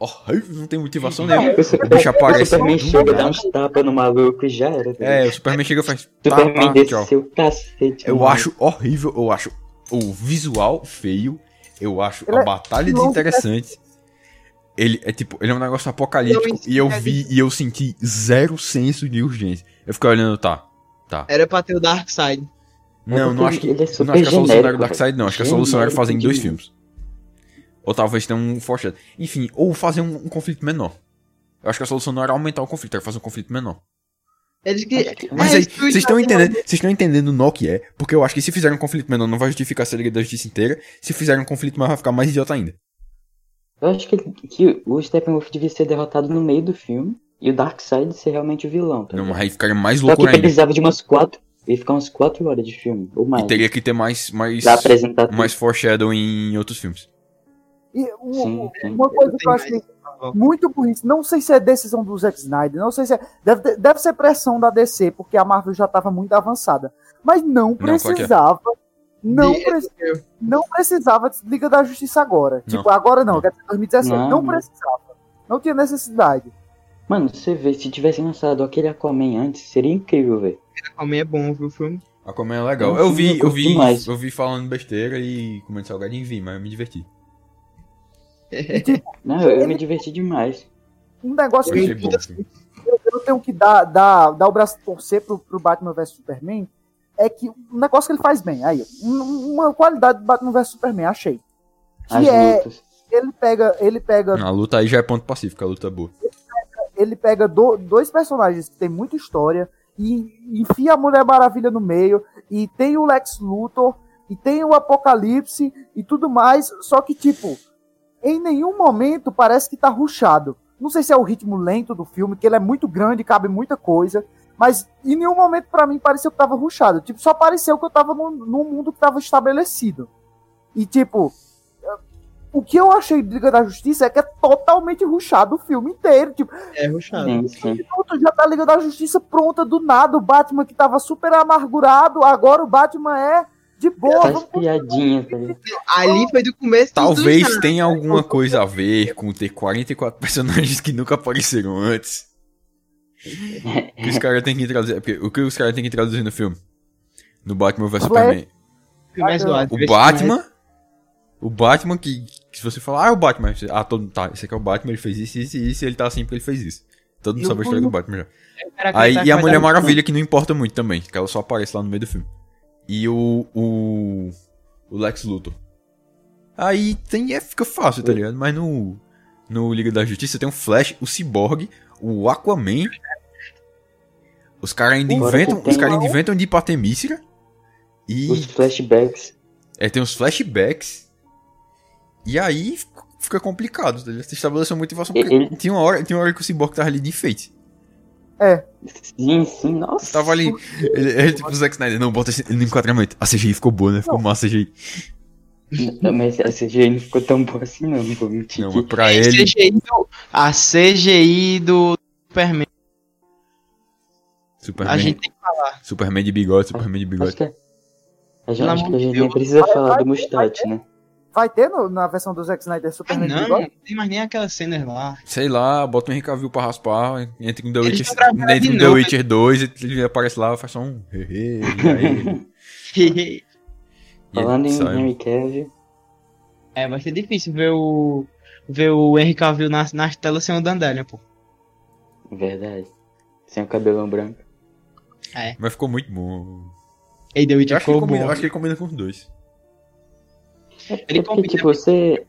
Speaker 3: Horrível, não tem motivação nenhuma.
Speaker 4: O, Superman chega, dá uns tapas no maluco e já era. tá
Speaker 3: É, o Superman chega e faz. Tá,
Speaker 4: Superman
Speaker 3: tá, tchau.
Speaker 4: desceu o cacete.
Speaker 3: Eu
Speaker 4: mano.
Speaker 3: acho horrível, eu acho o visual feio, eu acho
Speaker 1: Ele
Speaker 3: a
Speaker 1: é
Speaker 3: batalha
Speaker 1: longo,
Speaker 3: desinteressante. Ele é tipo, ele é um negócio apocalíptico
Speaker 2: Não,
Speaker 3: e eu vi e eu senti zero senso de urgência. Eu fiquei olhando, tá, tá.
Speaker 2: Era pra ter o Dark Side.
Speaker 3: Não, não
Speaker 4: porque
Speaker 3: acho que,
Speaker 4: ele é
Speaker 3: não acho que a solução era o
Speaker 4: genérico,
Speaker 3: Darkseid, não. Acho que a solução era
Speaker 4: Genérico
Speaker 3: fazer em dois filmes. Ou talvez tenha um foreshadow. Enfim, ou fazer um, um conflito menor. Eu acho que a solução não era aumentar o conflito, era fazer um conflito menor.
Speaker 2: Eles que.
Speaker 3: Mas
Speaker 2: É,
Speaker 3: aí,
Speaker 2: isso que eu
Speaker 3: vocês estão
Speaker 2: fazer,
Speaker 3: entendendo, vocês estão entendendo no que é, porque eu acho que se fizerem um conflito menor não vai justificar a Liga da Justiça inteira, se fizerem um conflito maior vai ficar mais idiota ainda.
Speaker 4: Eu acho que, que o Steppenwolf devia ser derrotado no meio do filme e o Darkseid ser realmente o vilão. Tá
Speaker 3: Não, aí ficaria mais
Speaker 4: ele
Speaker 3: ainda.
Speaker 4: precisava de umas quatro. Ia ficar umas quatro horas de filme, ou mais.
Speaker 3: E teria que ter mais, mais, mais foreshadow em outros filmes.
Speaker 1: E um-
Speaker 4: Sim, sim.
Speaker 1: uma coisa que eu acho
Speaker 2: mais-
Speaker 1: que muito burrice, não sei se é decisão do Zack Snyder, não sei se é. Deve, deve ser pressão da DC, porque a Marvel já estava muito avançada. Mas não
Speaker 3: é.
Speaker 1: precisava. Não, pre- não precisava de Liga da Justiça agora.
Speaker 3: Não.
Speaker 1: Tipo, agora não, quer dizer, 2017. Não,
Speaker 4: Não.
Speaker 1: precisava. Não tinha necessidade.
Speaker 4: Mano, você vê, se tivessem lançado aquele Aquaman antes, seria incrível, velho.
Speaker 2: Aquaman é bom, viu, o filme?
Speaker 3: Aquaman é legal.
Speaker 4: Eu
Speaker 3: Eu vi, eu vi, eu vi falando besteira e comendo salgadinho vi, mas eu me diverti.
Speaker 4: Não, eu, eu me diverti demais.
Speaker 1: Um negócio
Speaker 3: Eu
Speaker 1: que
Speaker 3: bom.
Speaker 1: eu, eu tenho que dar, dar, dar o braço a torcer pro, pro Batman vs Superman é que um negócio que ele faz bem. Aí, um- uma qualidade do Batman vs Superman, achei. Que
Speaker 4: As
Speaker 1: é,
Speaker 4: lutas.
Speaker 1: ele pega, ele pega,
Speaker 3: A luta aí já é ponto pacífico, a luta é boa.
Speaker 1: ele pega do- dois personagens que tem muita história e enfia a Mulher Maravilha no meio e tem o Lex Luthor e tem o Apocalipse e tudo mais, só que tipo, em nenhum momento parece que tá ruchado. Não sei se é o ritmo lento do filme, que ele é muito grande, cabe muita coisa, mas em nenhum momento pra mim pareceu que tava ruchado. Tipo, só pareceu que eu tava num, num mundo que tava estabelecido. E tipo, o que eu achei de Liga da Justiça é que é totalmente ruchado o filme inteiro. Tipo,
Speaker 2: É, ruxado.
Speaker 4: Sim, sim.
Speaker 1: minutos já tá a Liga da Justiça pronta do nada. O Batman que tava super amargurado, agora o Batman é de boa.
Speaker 4: Tá?
Speaker 2: Ali foi do começo do
Speaker 3: Talvez tenha alguma coisa a ver com ter 44 personagens que nunca apareceram antes. O que os caras têm que traduzir. é O que os caras têm que traduzir no filme? No Batman vs. Superman. O Batman. O Batman que, que se você falar, ah, é o Batman. Ah, todo tá. Esse aqui é o Batman, ele fez isso, isso e isso, e ele tá assim porque ele fez isso. Todo mundo sabe a
Speaker 1: o-
Speaker 3: história do Batman já. Aí, e a Mulher Maravilha, que não importa muito também, que ela só aparece lá no meio do filme. E o. O, o Lex Luthor. Aí tem. É, fica fácil, tá ligado? Mas no. No Liga da Justiça tem o Flash, o Cyborg, o Aquaman. Os caras ainda
Speaker 4: Agora
Speaker 3: inventam. Os caras
Speaker 4: lá
Speaker 3: ainda inventam de Patemícera. E.
Speaker 4: Os flashbacks.
Speaker 3: É, tem os flashbacks. E aí fica- complicado, tá ligado? Você estabeleceu motivação. Porque
Speaker 4: Ele-
Speaker 3: tinha, uma hora, tinha uma hora que o Cyborg tava ali de enfeite.
Speaker 4: Sim, sim, nossa.
Speaker 3: Tava ali. Ele, ele tipo o Zack Snyder, não, bota ele no enquadramento. A CGI ficou boa, né? Ficou massa a CGI.
Speaker 4: Não, Mas a CGI não ficou tão boa assim, não. Não vou mentir.
Speaker 3: Não, pra
Speaker 2: A
Speaker 3: ele.
Speaker 2: CGI do, a CGI do Superman.
Speaker 3: Superman,
Speaker 2: A gente tem que falar.
Speaker 3: Superman de bigode, Superman de
Speaker 4: Acho
Speaker 3: bigode.
Speaker 4: que, a gente, acho que a gente nem precisa falar do Mustat, né?
Speaker 1: Vai ter no- na versão do Zack Snyder
Speaker 2: Ah,
Speaker 1: Superman de
Speaker 2: não, não tem mais nem aquelas cenas lá.
Speaker 3: Sei lá, bota o Henry Cavill pra raspar, entra com The Witcher,
Speaker 2: de
Speaker 3: com The Witcher 2, ele aparece lá, faz só um. hehe, e aí? E
Speaker 4: Falando em. Henry Cavill,
Speaker 2: é, vai ser difícil ver o. ver o Henry Cavill nas, nas telas sem o Dandelion, pô.
Speaker 4: verdade. Sem o cabelão branco.
Speaker 3: Mas ficou muito bom.
Speaker 2: Ei, The
Speaker 3: Eu
Speaker 2: Witcher
Speaker 3: acho
Speaker 2: ficou
Speaker 3: combina, eu
Speaker 2: bom.
Speaker 3: acho que ele combina com os dois.
Speaker 4: É
Speaker 2: Ele
Speaker 4: porque,
Speaker 2: combina
Speaker 4: tipo, você.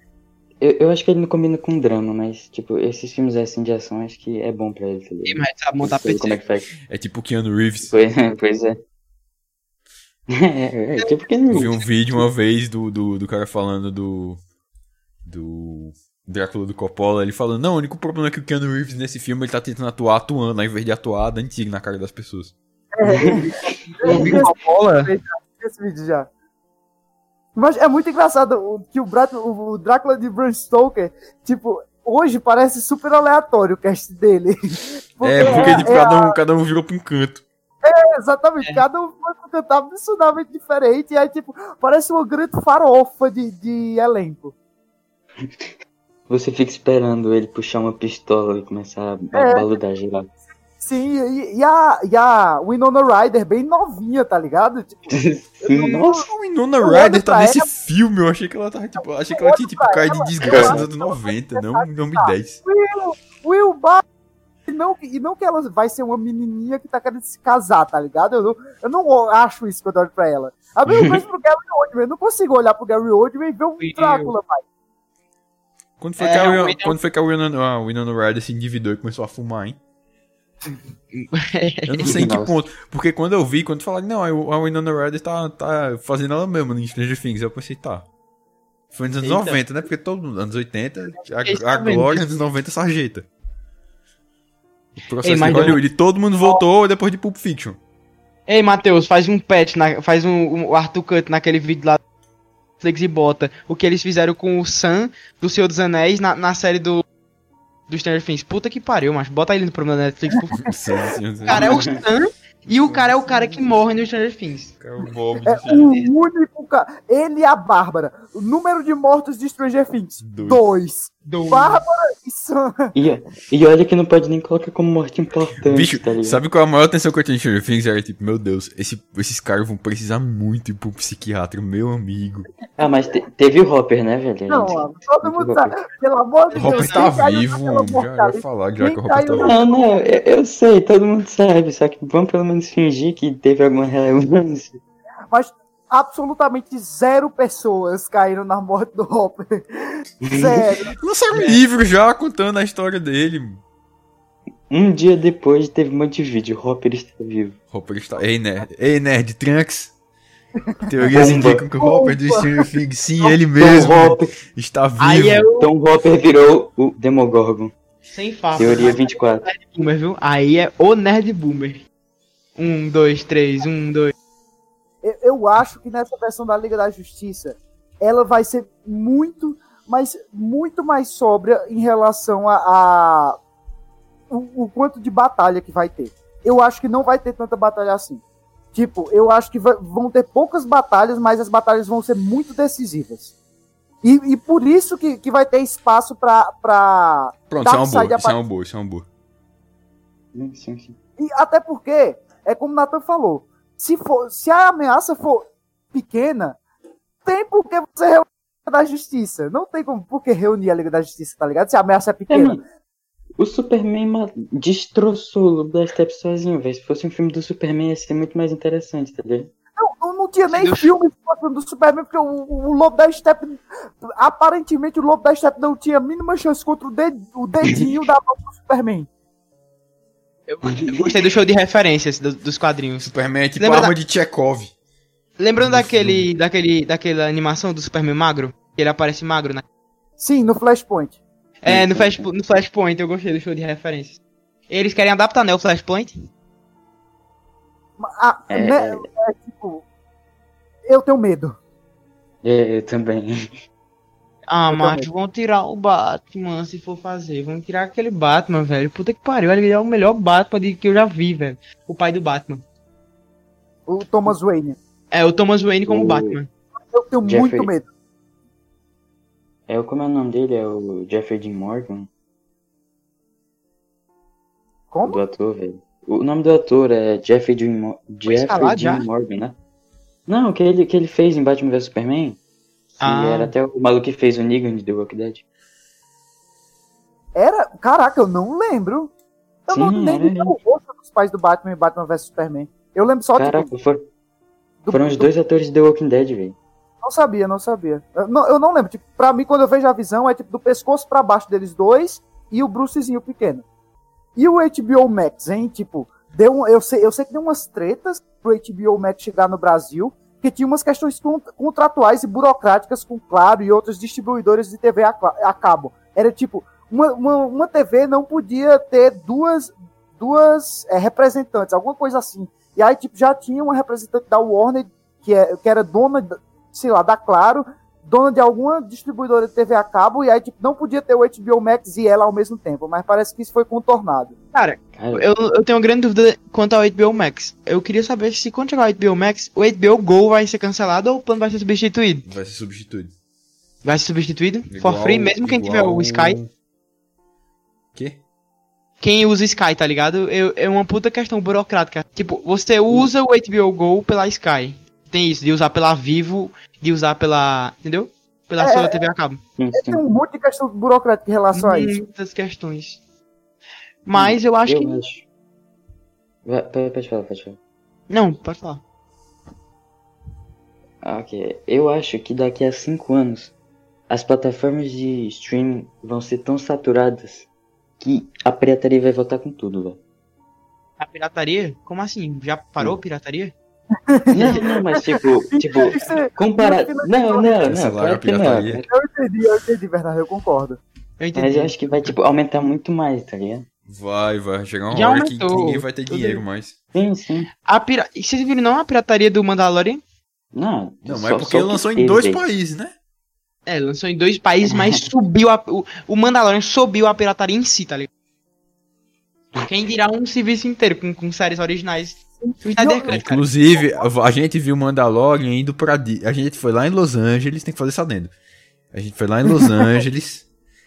Speaker 4: Eu, eu acho que ele não combina com drama, mas, tipo, esses filmes assim de ação, acho que é bom pra ele, tá ligado?
Speaker 2: Mas sabe montar
Speaker 4: sei Como é
Speaker 2: PC.
Speaker 4: que faz?
Speaker 3: É tipo o Keanu Reeves.
Speaker 4: Pois, pois é. é, é, tipo
Speaker 3: Eu
Speaker 4: não.
Speaker 3: vi um vídeo uma vez do, do, do cara falando do. Do. Drácula do Coppola, ele falando, não, o único problema é que o Keanu Reeves nesse filme ele tá tentando atuar atuando, ao invés de atuar dando tiro na cara das pessoas.
Speaker 2: Eu vi Coppola.
Speaker 1: esse vídeo já. Mas é muito engraçado o- que o, Brat, o, Drácula de Bram Stoker, tipo, hoje parece super aleatório o cast dele.
Speaker 3: é, porque tipo,
Speaker 1: é
Speaker 3: cada, um, cada um virou pra um canto.
Speaker 1: a- exatamente, cada um foi pra um canto absurdamente diferente, e aí, tipo, parece uma grande farofa de, de elenco.
Speaker 4: Você fica esperando ele puxar uma pistola e começar a
Speaker 1: É.
Speaker 4: baludar geral.
Speaker 1: Sim, e, e a, e a Winona Ryder bem novinha, tá ligado? Tipo,
Speaker 4: nossa.
Speaker 3: A Winona Ryder tá nesse filme, eu achei que ela tava, tipo, achei que ela tinha, tipo, cara de
Speaker 1: ela,
Speaker 3: desgraça
Speaker 1: ela-
Speaker 3: dos anos 90, não em 2010.
Speaker 1: Will, Will Bar... E não, e não que ela vai ser uma menininha que tá querendo se casar, tá ligado? Eu não, eu não acho isso quando eu olho pra ela. A mesma coisa pro Gary Oldman. Eu não consigo olhar pro Gary Oldman e ver um
Speaker 2: Will.
Speaker 1: Drácula, pai.
Speaker 3: Quando foi,
Speaker 2: É,
Speaker 3: que, a, Winona- quando foi que a Winona, a Winona Ryder se endividou e começou a fumar, hein? Eu não sei em que ponto. Porque quando eu vi, quando falaram, não, a Winona Ryder tá, tá fazendo ela mesma no Stranger Things, eu pensei, tá. Foi nos anos
Speaker 2: Eita.
Speaker 3: 90, né? Porque todo mundo, anos 80,
Speaker 2: Eles
Speaker 3: a, a glória, anos 90, sarjeta. O processo
Speaker 2: Ei,
Speaker 3: de Hollywood. E todo mundo voltou depois de Pulp Fiction.
Speaker 2: Ei, Matheus, faz um patch, na- faz um, um o Arthur Cut naquele vídeo lá do Netflix e bota o que eles fizeram com o Sam do Senhor dos Anéis na, na série do, do Stranger Things. Puta que pariu, mas bota ele no programa da Netflix. por favor.
Speaker 3: Sim, sim, sim.
Speaker 2: O cara é o Sam e o cara é o cara que morre no Stranger Things.
Speaker 3: Cara, o Bob
Speaker 1: É
Speaker 3: de-
Speaker 1: o único cara. Ele e a Bárbara. O número de mortos de Stranger Things:
Speaker 3: Dois.
Speaker 1: dois.
Speaker 2: Do...
Speaker 1: Bárbara e Sam.
Speaker 4: E, e olha que não pode nem colocar como morte importante,
Speaker 3: Bicho,
Speaker 4: tá
Speaker 3: sabe qual é a maior atenção que eu tenho em Stranger Things? Era tipo, meu Deus, esse- esses caras vão precisar muito ir pro psiquiatra, meu amigo.
Speaker 4: Ah, mas te- teve o Hopper, né, velho?
Speaker 1: Não, mano, todo mundo sabe. Pelo amor de
Speaker 3: O
Speaker 1: Deus.
Speaker 3: Hopper tá vivo. Já ia falar já que o Hopper tá vivo.
Speaker 4: Não, não, eu, eu sei, todo mundo sabe, só que vamos pelo menos fingir que teve alguma relevância.
Speaker 1: Mas absolutamente zero pessoas caíram na morte do Hopper. Zero.
Speaker 3: Lançaram um livro já contando a história dele.
Speaker 4: Um dia depois teve um monte de vídeo, Hopper está vivo.
Speaker 3: Hopper está. Ei, nerd. Ei, nerd, Trunks. Teorias indicam que o Hopper do Stranger Things, sim, ele mesmo,
Speaker 4: Hopper,
Speaker 3: está vivo.
Speaker 2: Aí é o.
Speaker 4: Tom Hopper virou o Demogorgon.
Speaker 2: Sem fato.
Speaker 4: Teoria 24.
Speaker 2: Boomer, viu? Aí é o Nerd Boomer. Um, dois, três, um, dois.
Speaker 1: Eu, eu acho que nessa versão da Liga da Justiça, ela vai ser muito, mas muito mais sóbria em relação a, a- o, o quanto de batalha que vai ter. Eu acho que não vai ter tanta batalha assim. Tipo, eu acho que vai- vão ter poucas batalhas, mas as batalhas vão ser muito decisivas. E, e por isso que, que vai ter espaço pra. pra
Speaker 3: Pronto, isso é
Speaker 1: Darkseid
Speaker 3: boa, isso é uma boa, isso é uma boa.
Speaker 4: Sim, sim, sim.
Speaker 1: E até porque, é como o Nathan falou, se, for, se a ameaça for pequena, tem por que você reunir a Liga da Justiça. Não tem como por que reunir a Liga da Justiça, tá ligado? Se a ameaça é
Speaker 4: É,
Speaker 1: pequena.
Speaker 4: mano, o Superman ma- destroçou o Blast Step sozinho, velho. Se fosse um filme do Superman ia ser muito mais interessante, tá ligado?
Speaker 1: Não, não, não tinha nem
Speaker 2: Deus.
Speaker 1: filme do Superman, porque o, o Lobo da Steppe. Aparentemente o Lobo da Steppe não tinha a mínima chance contra o, ded- o dedinho da mão do Superman.
Speaker 2: Eu, eu gostei do show de referências do- dos quadrinhos.
Speaker 3: Superman é tipo
Speaker 2: Lembra
Speaker 3: arma
Speaker 2: da-
Speaker 3: de Chekhov.
Speaker 2: Lembrando daquele, daquele, daquela animação do Superman magro? Que ele aparece magro, né?
Speaker 1: Sim, no Flashpoint.
Speaker 2: É, no, Flash, no Flashpoint, eu gostei do show de referências. Eles querem adaptar, né, o Flashpoint?
Speaker 1: Ah,
Speaker 4: É,
Speaker 1: né, é tipo. Eu tenho medo.
Speaker 4: É, eu também.
Speaker 2: Ah,
Speaker 1: Eu
Speaker 2: mas vão tirar o Batman se for fazer. Vão tirar aquele Batman, velho. Puta que pariu. Ele é o melhor Batman de- que eu já vi, velho. O pai do Batman.
Speaker 1: O Thomas Wayne.
Speaker 2: É, o Thomas Wayne como
Speaker 4: O-
Speaker 2: Batman.
Speaker 1: Eu tenho
Speaker 4: Jeffrey.
Speaker 1: muito medo.
Speaker 4: É, o- como é o nome dele? É o Jeffrey Dean Morgan?
Speaker 1: Como?
Speaker 4: Do ator, velho. O nome do ator é Jeffrey Dean, Mo Jeffrey Dean? Morgan, né? Não, o que ele, que ele fez em Batman vs Superman.
Speaker 2: Ah.
Speaker 4: era até o maluco que fez o Negan de The Walking Dead.
Speaker 1: Era. Caraca, eu não lembro. Eu não
Speaker 4: Sim,
Speaker 1: nem
Speaker 4: era
Speaker 1: lembro o rosto dos pais do Batman e Batman vs Superman. Eu lembro só
Speaker 4: Caraca,
Speaker 1: tipo,
Speaker 4: for-
Speaker 1: do-
Speaker 4: foram os
Speaker 1: do-
Speaker 4: dois atores de The Walking Dead, velho.
Speaker 1: Não sabia, não sabia. Eu não, eu não lembro. Tipo, pra mim, quando eu vejo a visão, é tipo do pescoço pra baixo deles dois e o Brucezinho pequeno. E o HBO Max, hein? Tipo, deu um, eu, sei, eu sei que deu umas tretas pro HBO Max chegar no Brasil, que tinha umas questões con- contratuais e burocráticas com Claro e outros distribuidores de TV a, a cabo. Era tipo, uma, uma, uma TV não podia ter duas, duas é, representantes, alguma coisa assim. E aí, tipo, já tinha uma representante da Warner, que, é, que era dona, sei lá, da Claro, dona de alguma distribuidora de TV a cabo, e aí, tipo, não podia ter o HBO Max e ela ao mesmo tempo. Mas parece que isso foi contornado.
Speaker 2: Cara, eu, eu tenho uma grande dúvida quanto ao HBO Max. Eu queria saber se quando chegar o HBO Max, o HBO Go vai ser cancelado ou o plano vai ser substituído?
Speaker 3: Vai ser substituído.
Speaker 2: Vai ser substituído?
Speaker 3: Igual-
Speaker 2: For free, mesmo quem tiver o Sky.
Speaker 3: Quê?
Speaker 2: Quem usa Sky, tá ligado? É uma puta questão burocrática. Tipo, você usa o HBO Go pela Sky. Tem isso, de usar pela Vivo, de usar pela. Entendeu? Pela
Speaker 1: É,
Speaker 2: sua TV a cabo.
Speaker 4: sim,
Speaker 1: Tem um monte de questão burocrática em relação a isso.
Speaker 2: Muitas questões. Mas eu acho
Speaker 4: eu
Speaker 2: que.
Speaker 4: acho. Vai, pode falar, pode falar.
Speaker 2: Não, pode falar.
Speaker 4: Ah, ok. Eu acho que daqui a 5 anos as plataformas de streaming vão ser tão saturadas que a pirataria vai voltar com tudo, velho.
Speaker 2: A pirataria? Como assim? Já parou a pirataria?
Speaker 4: Não, não, mas tipo, tipo,
Speaker 1: Isso é-
Speaker 4: comparado. Não, não, não,
Speaker 3: Cancelaram
Speaker 4: claro que não.
Speaker 1: Eu entendi, eu entendi, verdade, eu concordo.
Speaker 2: Eu entendi.
Speaker 4: Mas eu acho que vai, tipo, aumentar muito mais, tá ligado?
Speaker 3: Vai, vai chegar uma
Speaker 2: Já
Speaker 3: hora que, que
Speaker 2: aumentou.
Speaker 3: ninguém vai ter dinheiro mais.
Speaker 4: Sim, sim.
Speaker 2: A pira... E Vocês viram não a pirataria do Mandalorian?
Speaker 4: Não,
Speaker 3: Não, mas
Speaker 4: só-
Speaker 3: é porque
Speaker 4: só o que
Speaker 3: lançou em
Speaker 4: teve,
Speaker 3: dois
Speaker 4: velho.
Speaker 3: países, né?
Speaker 2: É, lançou em dois países, mas subiu a... o, o Mandalorian subiu a pirataria em si, tá ligado? Quem dirá um serviço inteiro com, com séries originais. Cut, cara.
Speaker 3: Inclusive, a a gente viu Mandalorian indo pra. A gente foi lá em Los Angeles, tem que fazer isso adendo. A gente foi lá em Los Angeles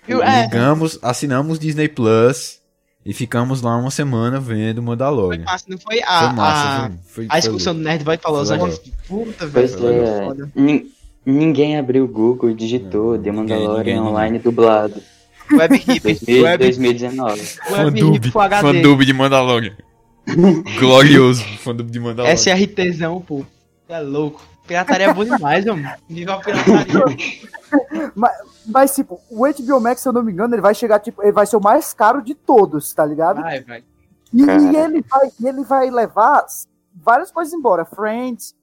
Speaker 2: Eu- é,
Speaker 3: Ligamos, assinamos Disney Plus e ficamos lá uma semana vendo
Speaker 2: foi
Speaker 3: Mandalorian.
Speaker 2: massa, não foi a,
Speaker 3: Foi massa,
Speaker 2: a,
Speaker 3: foi, foi,
Speaker 2: a excursão do Nerd vai pra Los
Speaker 3: Foi
Speaker 2: Angeles. Puta, velho.
Speaker 4: é, ninguém abriu o Google e digitou The
Speaker 3: ninguém,
Speaker 4: Mandalorian
Speaker 3: ninguém,
Speaker 4: online dublado.
Speaker 2: Web Hip,
Speaker 4: 2000,
Speaker 2: Web,
Speaker 4: 2019.
Speaker 2: Web Hip.
Speaker 3: Fandub de Mandalorian. Glorioso, fandub de Mandalorian.
Speaker 2: SRTzão, pô. É louco. Pirataria é bom demais, mano. Nível pirataria.
Speaker 1: Mas, tipo, o HBO Max, se eu não me engano, ele vai chegar, tipo, ele vai ser o mais caro de todos, tá ligado?
Speaker 2: Vai, vai.
Speaker 1: E, e ele, vai, e ele vai levar várias coisas embora. Friends,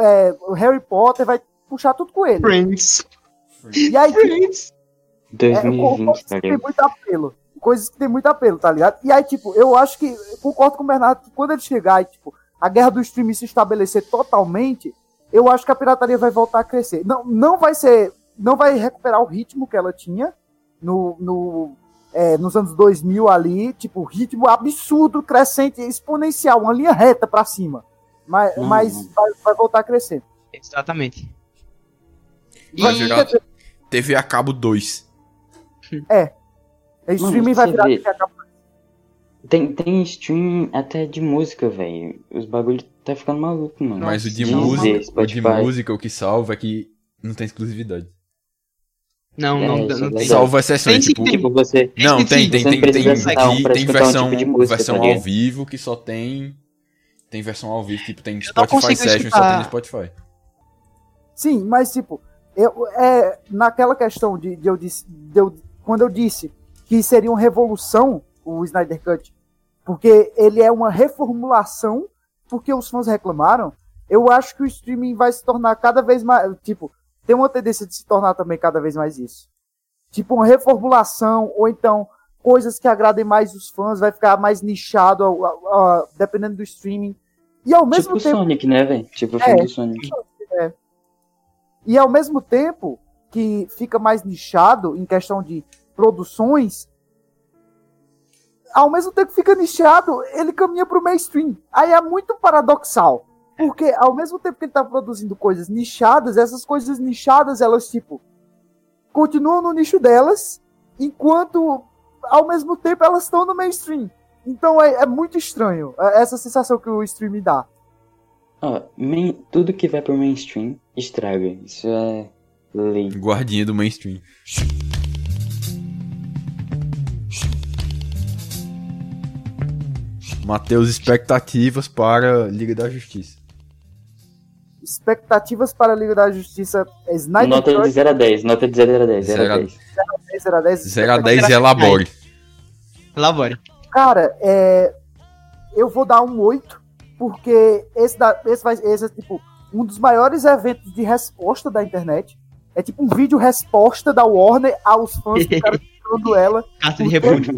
Speaker 1: é, Harry Potter vai puxar tudo com ele.
Speaker 2: Friends.
Speaker 1: E aí,
Speaker 2: Friends.
Speaker 1: é, co-
Speaker 4: 2020,
Speaker 1: coisas
Speaker 4: tá
Speaker 1: que tem muito apelo. Coisas que tem muito apelo, tá ligado? E aí, tipo, eu acho que, eu concordo com o Bernardo, que quando ele chegar e, tipo, a guerra do streaming se estabelecer totalmente, eu acho que a pirataria vai voltar a crescer. Não, não vai ser, não vai recuperar o ritmo que ela tinha no, no, é, nos anos 2000 ali, tipo, ritmo absurdo, crescente, exponencial, uma linha reta pra cima. Mas,
Speaker 4: Hum.
Speaker 1: mas vai, vai voltar a crescer.
Speaker 2: Exatamente.
Speaker 3: Vai
Speaker 2: E-
Speaker 3: TV a cabo 2.
Speaker 1: O streaming vai virar
Speaker 4: Tem, tem stream até de música, velho. Os bagulho tá ficando maluco, mano.
Speaker 3: Mas o de, música, o de música, o que salva é que não tem exclusividade.
Speaker 2: Não,
Speaker 4: É,
Speaker 2: não, não
Speaker 4: é
Speaker 2: tem.
Speaker 3: Salva exceções, tipo...
Speaker 2: tem.
Speaker 4: Tipo, você.
Speaker 3: Não, tem, tem, tem, tem, tem, tem
Speaker 4: escutar um
Speaker 3: versão,
Speaker 4: tipo de música,
Speaker 3: versão
Speaker 4: tá
Speaker 3: ao
Speaker 4: ligado?
Speaker 3: vivo que só tem... Tem versão ao vivo, tipo, tem Spotify Sessions, só tem no Spotify.
Speaker 1: Sim, mas tipo, eu, é, naquela questão de, de eu disse, de eu- quando eu disse que seria uma revolução o Snyder Cut, porque ele é uma reformulação, porque os fãs reclamaram, eu acho que o streaming vai se tornar cada vez mais, tipo, tem uma tendência de se tornar também cada vez mais isso. Tipo, uma reformulação, ou então coisas que agradem mais os fãs, vai ficar mais nichado, a- a- a- dependendo do streaming. E ao mesmo
Speaker 4: Tipo
Speaker 1: tempo
Speaker 4: Sonic, né, velho? Tipo o
Speaker 1: É.
Speaker 4: filme do Sonic.
Speaker 1: E ao mesmo tempo que fica mais nichado em questão de produções, ao mesmo tempo que fica nichado, ele caminha para o mainstream. Aí é muito paradoxal. Porque ao mesmo tempo que ele está produzindo coisas nichadas, essas coisas nichadas, elas, tipo, continuam no nicho delas, enquanto ao mesmo tempo elas estão no mainstream. Então é, é muito estranho é, essa sensação que o streaming dá.
Speaker 4: Ó, main- tudo que vai pro mainstream estraga. Isso é lei.
Speaker 3: Guardinha do mainstream. Mateus, expectativas para Liga da Justiça.
Speaker 1: Expectativas para a Liga da Justiça é Snyder
Speaker 4: Nota de
Speaker 1: Cut,
Speaker 4: 0 a 10, nota de 0 a 10, 0
Speaker 3: Zero
Speaker 4: a
Speaker 3: a-
Speaker 4: 10.
Speaker 1: 0 a 10.
Speaker 3: 0 a 10 elabore.
Speaker 2: Elabore.
Speaker 1: Cara, é, eu vou dar um 8, porque esse, da, esse, vai, esse é tipo um dos maiores eventos de resposta da internet. É tipo um vídeo resposta da Warner aos fãs que ela.
Speaker 2: Carta de repúdio.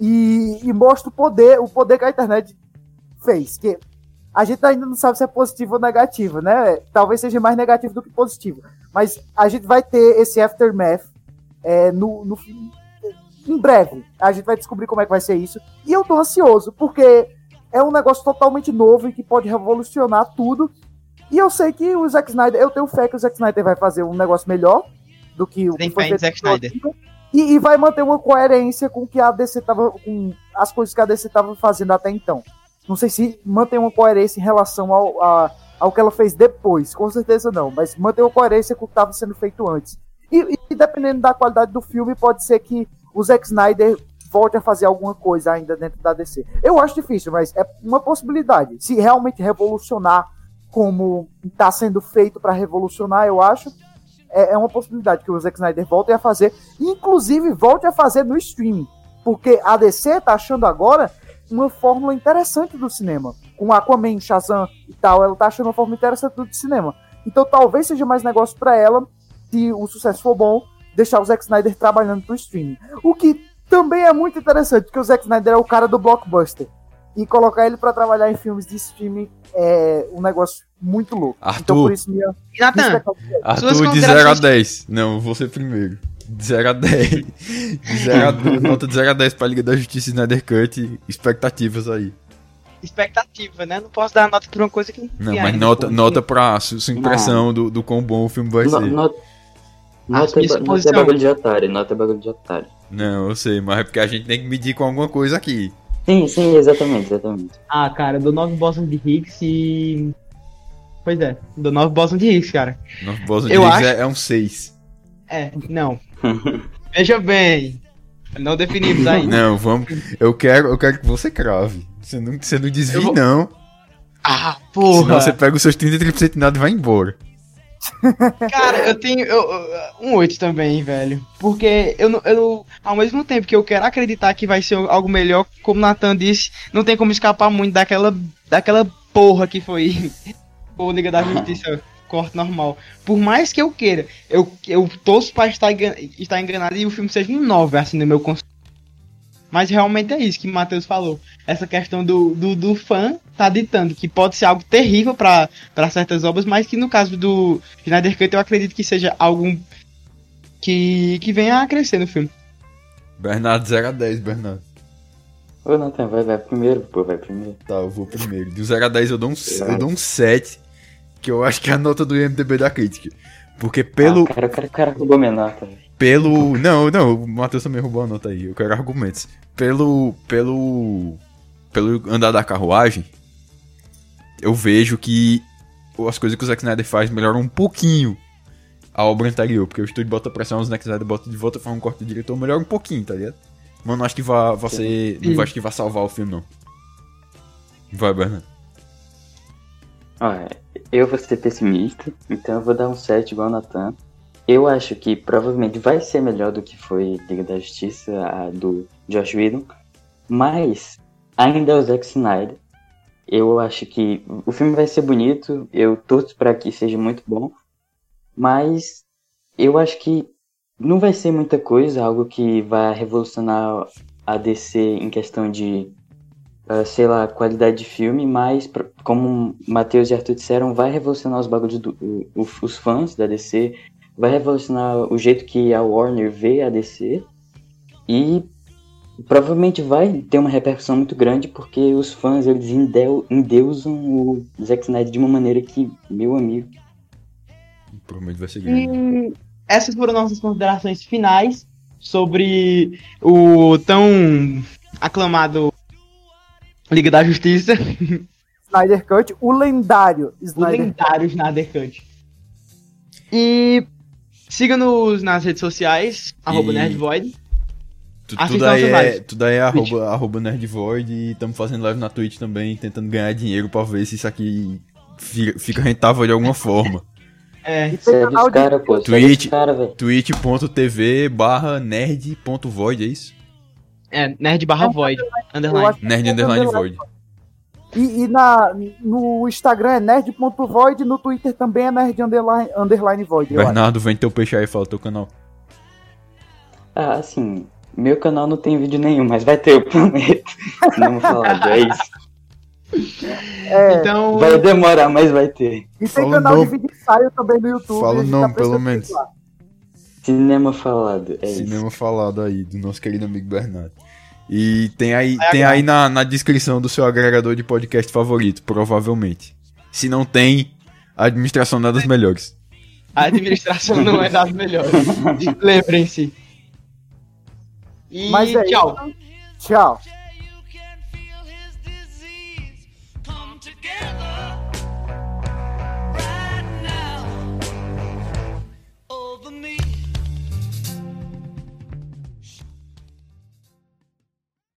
Speaker 1: E, e mostra o poder, o poder que a internet fez. Que a gente ainda não sabe se é positivo ou negativo, né? Talvez seja mais negativo do que positivo. Mas a gente vai ter esse aftermath é, no, no, em breve. A gente vai descobrir como é que vai ser isso. E eu tô ansioso, porque é um negócio totalmente novo e que pode revolucionar tudo. E eu sei que o Zack Snyder, eu tenho fé que o Zack Snyder vai fazer um negócio melhor do que o
Speaker 2: Tem
Speaker 1: que foi feito
Speaker 2: Zack. Snyder.
Speaker 1: E, e vai manter uma coerência com que a DC tava. com as coisas que a DC tava fazendo até então. Não sei se mantém uma coerência em relação ao, a- ao que ela fez depois, com certeza não, mas mantém uma coerência com o que estava sendo feito antes. E, e dependendo da qualidade do filme, pode ser que o Zack Snyder volte a fazer alguma coisa ainda dentro da DC. Eu acho difícil, mas é uma possibilidade. Se realmente revolucionar como está sendo feito para revolucionar, eu acho, é, é uma possibilidade que o Zack Snyder volte a fazer, inclusive volte a fazer no streaming, porque a DC tá achando agora uma fórmula interessante do cinema, com Aquaman, Shazam e tal, ela tá achando uma fórmula interessante do cinema. Então talvez seja mais negócio para ela, se o sucesso for bom, deixar o Zack Snyder trabalhando pro streaming. O que também é muito interessante, porque o Zack Snyder é o cara do blockbuster. E colocar ele para trabalhar em filmes de streaming é um negócio muito louco.
Speaker 3: Arthur.
Speaker 1: Então por isso minha, é
Speaker 3: Arthur, de 0 a
Speaker 2: considerações-
Speaker 3: 10. Não, você primeiro. De 0 a 10. De 0 a 10. Nota de 0 a 10 pra Liga da Justiça e Snyder Cut. Expectativas aí.
Speaker 2: expectativa, né? Não posso dar nota pra uma coisa que não
Speaker 3: Não, mas nota, nota pra su- sua impressão do, do quão bom o filme vai
Speaker 4: No-
Speaker 3: ser.
Speaker 4: no- Nota,
Speaker 2: minha
Speaker 4: é nota é bagulho de otário, nota é bagulho de otário.
Speaker 3: Não, eu sei, mas é porque a gente tem que medir com alguma coisa aqui.
Speaker 4: Sim, sim, exatamente, exatamente.
Speaker 2: Ah, cara, eu dou 9 Boston de Higgs e. Pois é, dou 9 Boston de Higgs, cara.
Speaker 3: Nosso Boston
Speaker 2: Eu
Speaker 3: Diggs
Speaker 2: acho-
Speaker 3: é, é um 6.
Speaker 2: É, não. Veja bem. Não definimos ainda.
Speaker 3: Não, vamos. Eu quero, eu quero que você crave. Você não, você não desvie,
Speaker 2: vou-
Speaker 3: não.
Speaker 2: Ah,
Speaker 3: Senão
Speaker 2: porra.
Speaker 3: você pega os seus 33% de nada e vai embora.
Speaker 2: Cara, eu tenho eu- um 8 também, velho. Porque eu, eu, ao mesmo tempo que eu quero acreditar que vai ser algo melhor, como o Nathan disse, não tem como escapar muito daquela, daquela porra que foi o Liga da Justiça corte normal. Por mais que eu queira, eu, eu torço pra estar, estar enganado e o filme seja um 9, assim, no meu conceito. Mas realmente é isso que o Matheus falou. Essa questão do, do, do fã tá ditando que pode ser algo terrível pra para certas obras, mas que no caso do Snyder Cut eu acredito que seja algo que, que venha a crescer no filme.
Speaker 3: Bernardo 0 a 10, Bernardo.
Speaker 4: Ô, Nathan, vai, vai primeiro, pô, vai primeiro.
Speaker 3: Tá, eu vou primeiro. De 0 a 10 eu dou um, eu dou um 7, que eu acho que é a nota do IMDB da crítica. Porque pelo.
Speaker 4: Ah, cara, o cara, o cara roubou minha nota, velho.
Speaker 3: Pelo. Não, não, o Matheus também roubou a nota aí. Eu quero argumentos. Pelo. Pelo. Pelo andar da carruagem, eu vejo que as coisas que o Zack Snyder faz melhoram um pouquinho a obra anterior. Porque o estúdio bota pressão, o Zack Snyder bota de volta, faz um corte do diretor, melhora um pouquinho, tá ligado? Mas não acho que vá, vá ser. Não acho que vá salvar o filme, não. Vai, Bernardo.
Speaker 4: Olha, eu vou ser pessimista, então eu vou dar um 7 igual o Nathan. Eu acho que provavelmente vai ser melhor do que foi Liga da Justiça, a do Josh Whedon, mas ainda é o Zack Snyder. Eu acho que o filme vai ser bonito, eu torço para que seja muito bom, mas eu acho que não vai ser muita coisa, algo que vai revolucionar a DC em questão de ah, sei lá, qualidade de filme, mas como Matheus e Arthur disseram, vai revolucionar os bagulhos do os fãs da DC, vai revolucionar o jeito que a Warner vê a DC e provavelmente vai ter uma repercussão muito grande porque os fãs eles endeu- endeusam o Zack Snyder de uma maneira que, meu amigo,
Speaker 3: Provavelmente vai ser grande.
Speaker 2: E essas foram nossas considerações finais sobre o tão aclamado Liga da Justiça,
Speaker 1: Snyder Cut, o lendário
Speaker 2: o
Speaker 1: Snyder
Speaker 2: lendário Snyder Cut. E siga-nos nas redes sociais, arroba
Speaker 3: E-
Speaker 2: Nerdvoid.
Speaker 3: Tu- Tudo aí é, tudo aí é arroba, arroba Nerdvoid e estamos fazendo live na Twitch também, tentando ganhar dinheiro pra ver se isso aqui fica, rentável de alguma forma.
Speaker 2: É,
Speaker 4: segue os caras, pô,
Speaker 3: Twitch.
Speaker 4: os caras, velho.
Speaker 3: twitch.tv barra nerd.void, é isso?
Speaker 2: é nerd barra void,
Speaker 1: Eu
Speaker 2: underline.
Speaker 3: Nerd
Speaker 1: é
Speaker 3: underline
Speaker 1: underline.
Speaker 3: void.
Speaker 1: E, e na, no Instagram é nerd.void, no Twitter também é nerd underline, underline void.
Speaker 3: Bernardo, vende teu peixe aí e fala teu canal.
Speaker 4: Ah, assim, meu canal não tem vídeo nenhum, mas vai ter, eu prometo. Não vou falar, é isso.
Speaker 1: É,
Speaker 2: Então,
Speaker 4: Vai demorar, mas vai ter.
Speaker 1: e tem
Speaker 3: fala o
Speaker 1: canal
Speaker 3: nome.
Speaker 1: de vídeo ensaio também no YouTube.
Speaker 3: Fala o
Speaker 1: a gente
Speaker 3: nome, pelo menos.
Speaker 1: lá.
Speaker 4: Cinema falado, é isso.
Speaker 3: Cinema falado aí, do nosso querido amigo Bernardo. E tem aí, tem aí na, na descrição do seu agregador de podcast favorito, provavelmente. Se não tem, a administração não é das melhores.
Speaker 2: A administração não é das melhores. Lembrem-se. E
Speaker 1: Mas é
Speaker 2: tchau.
Speaker 1: Isso. Tchau.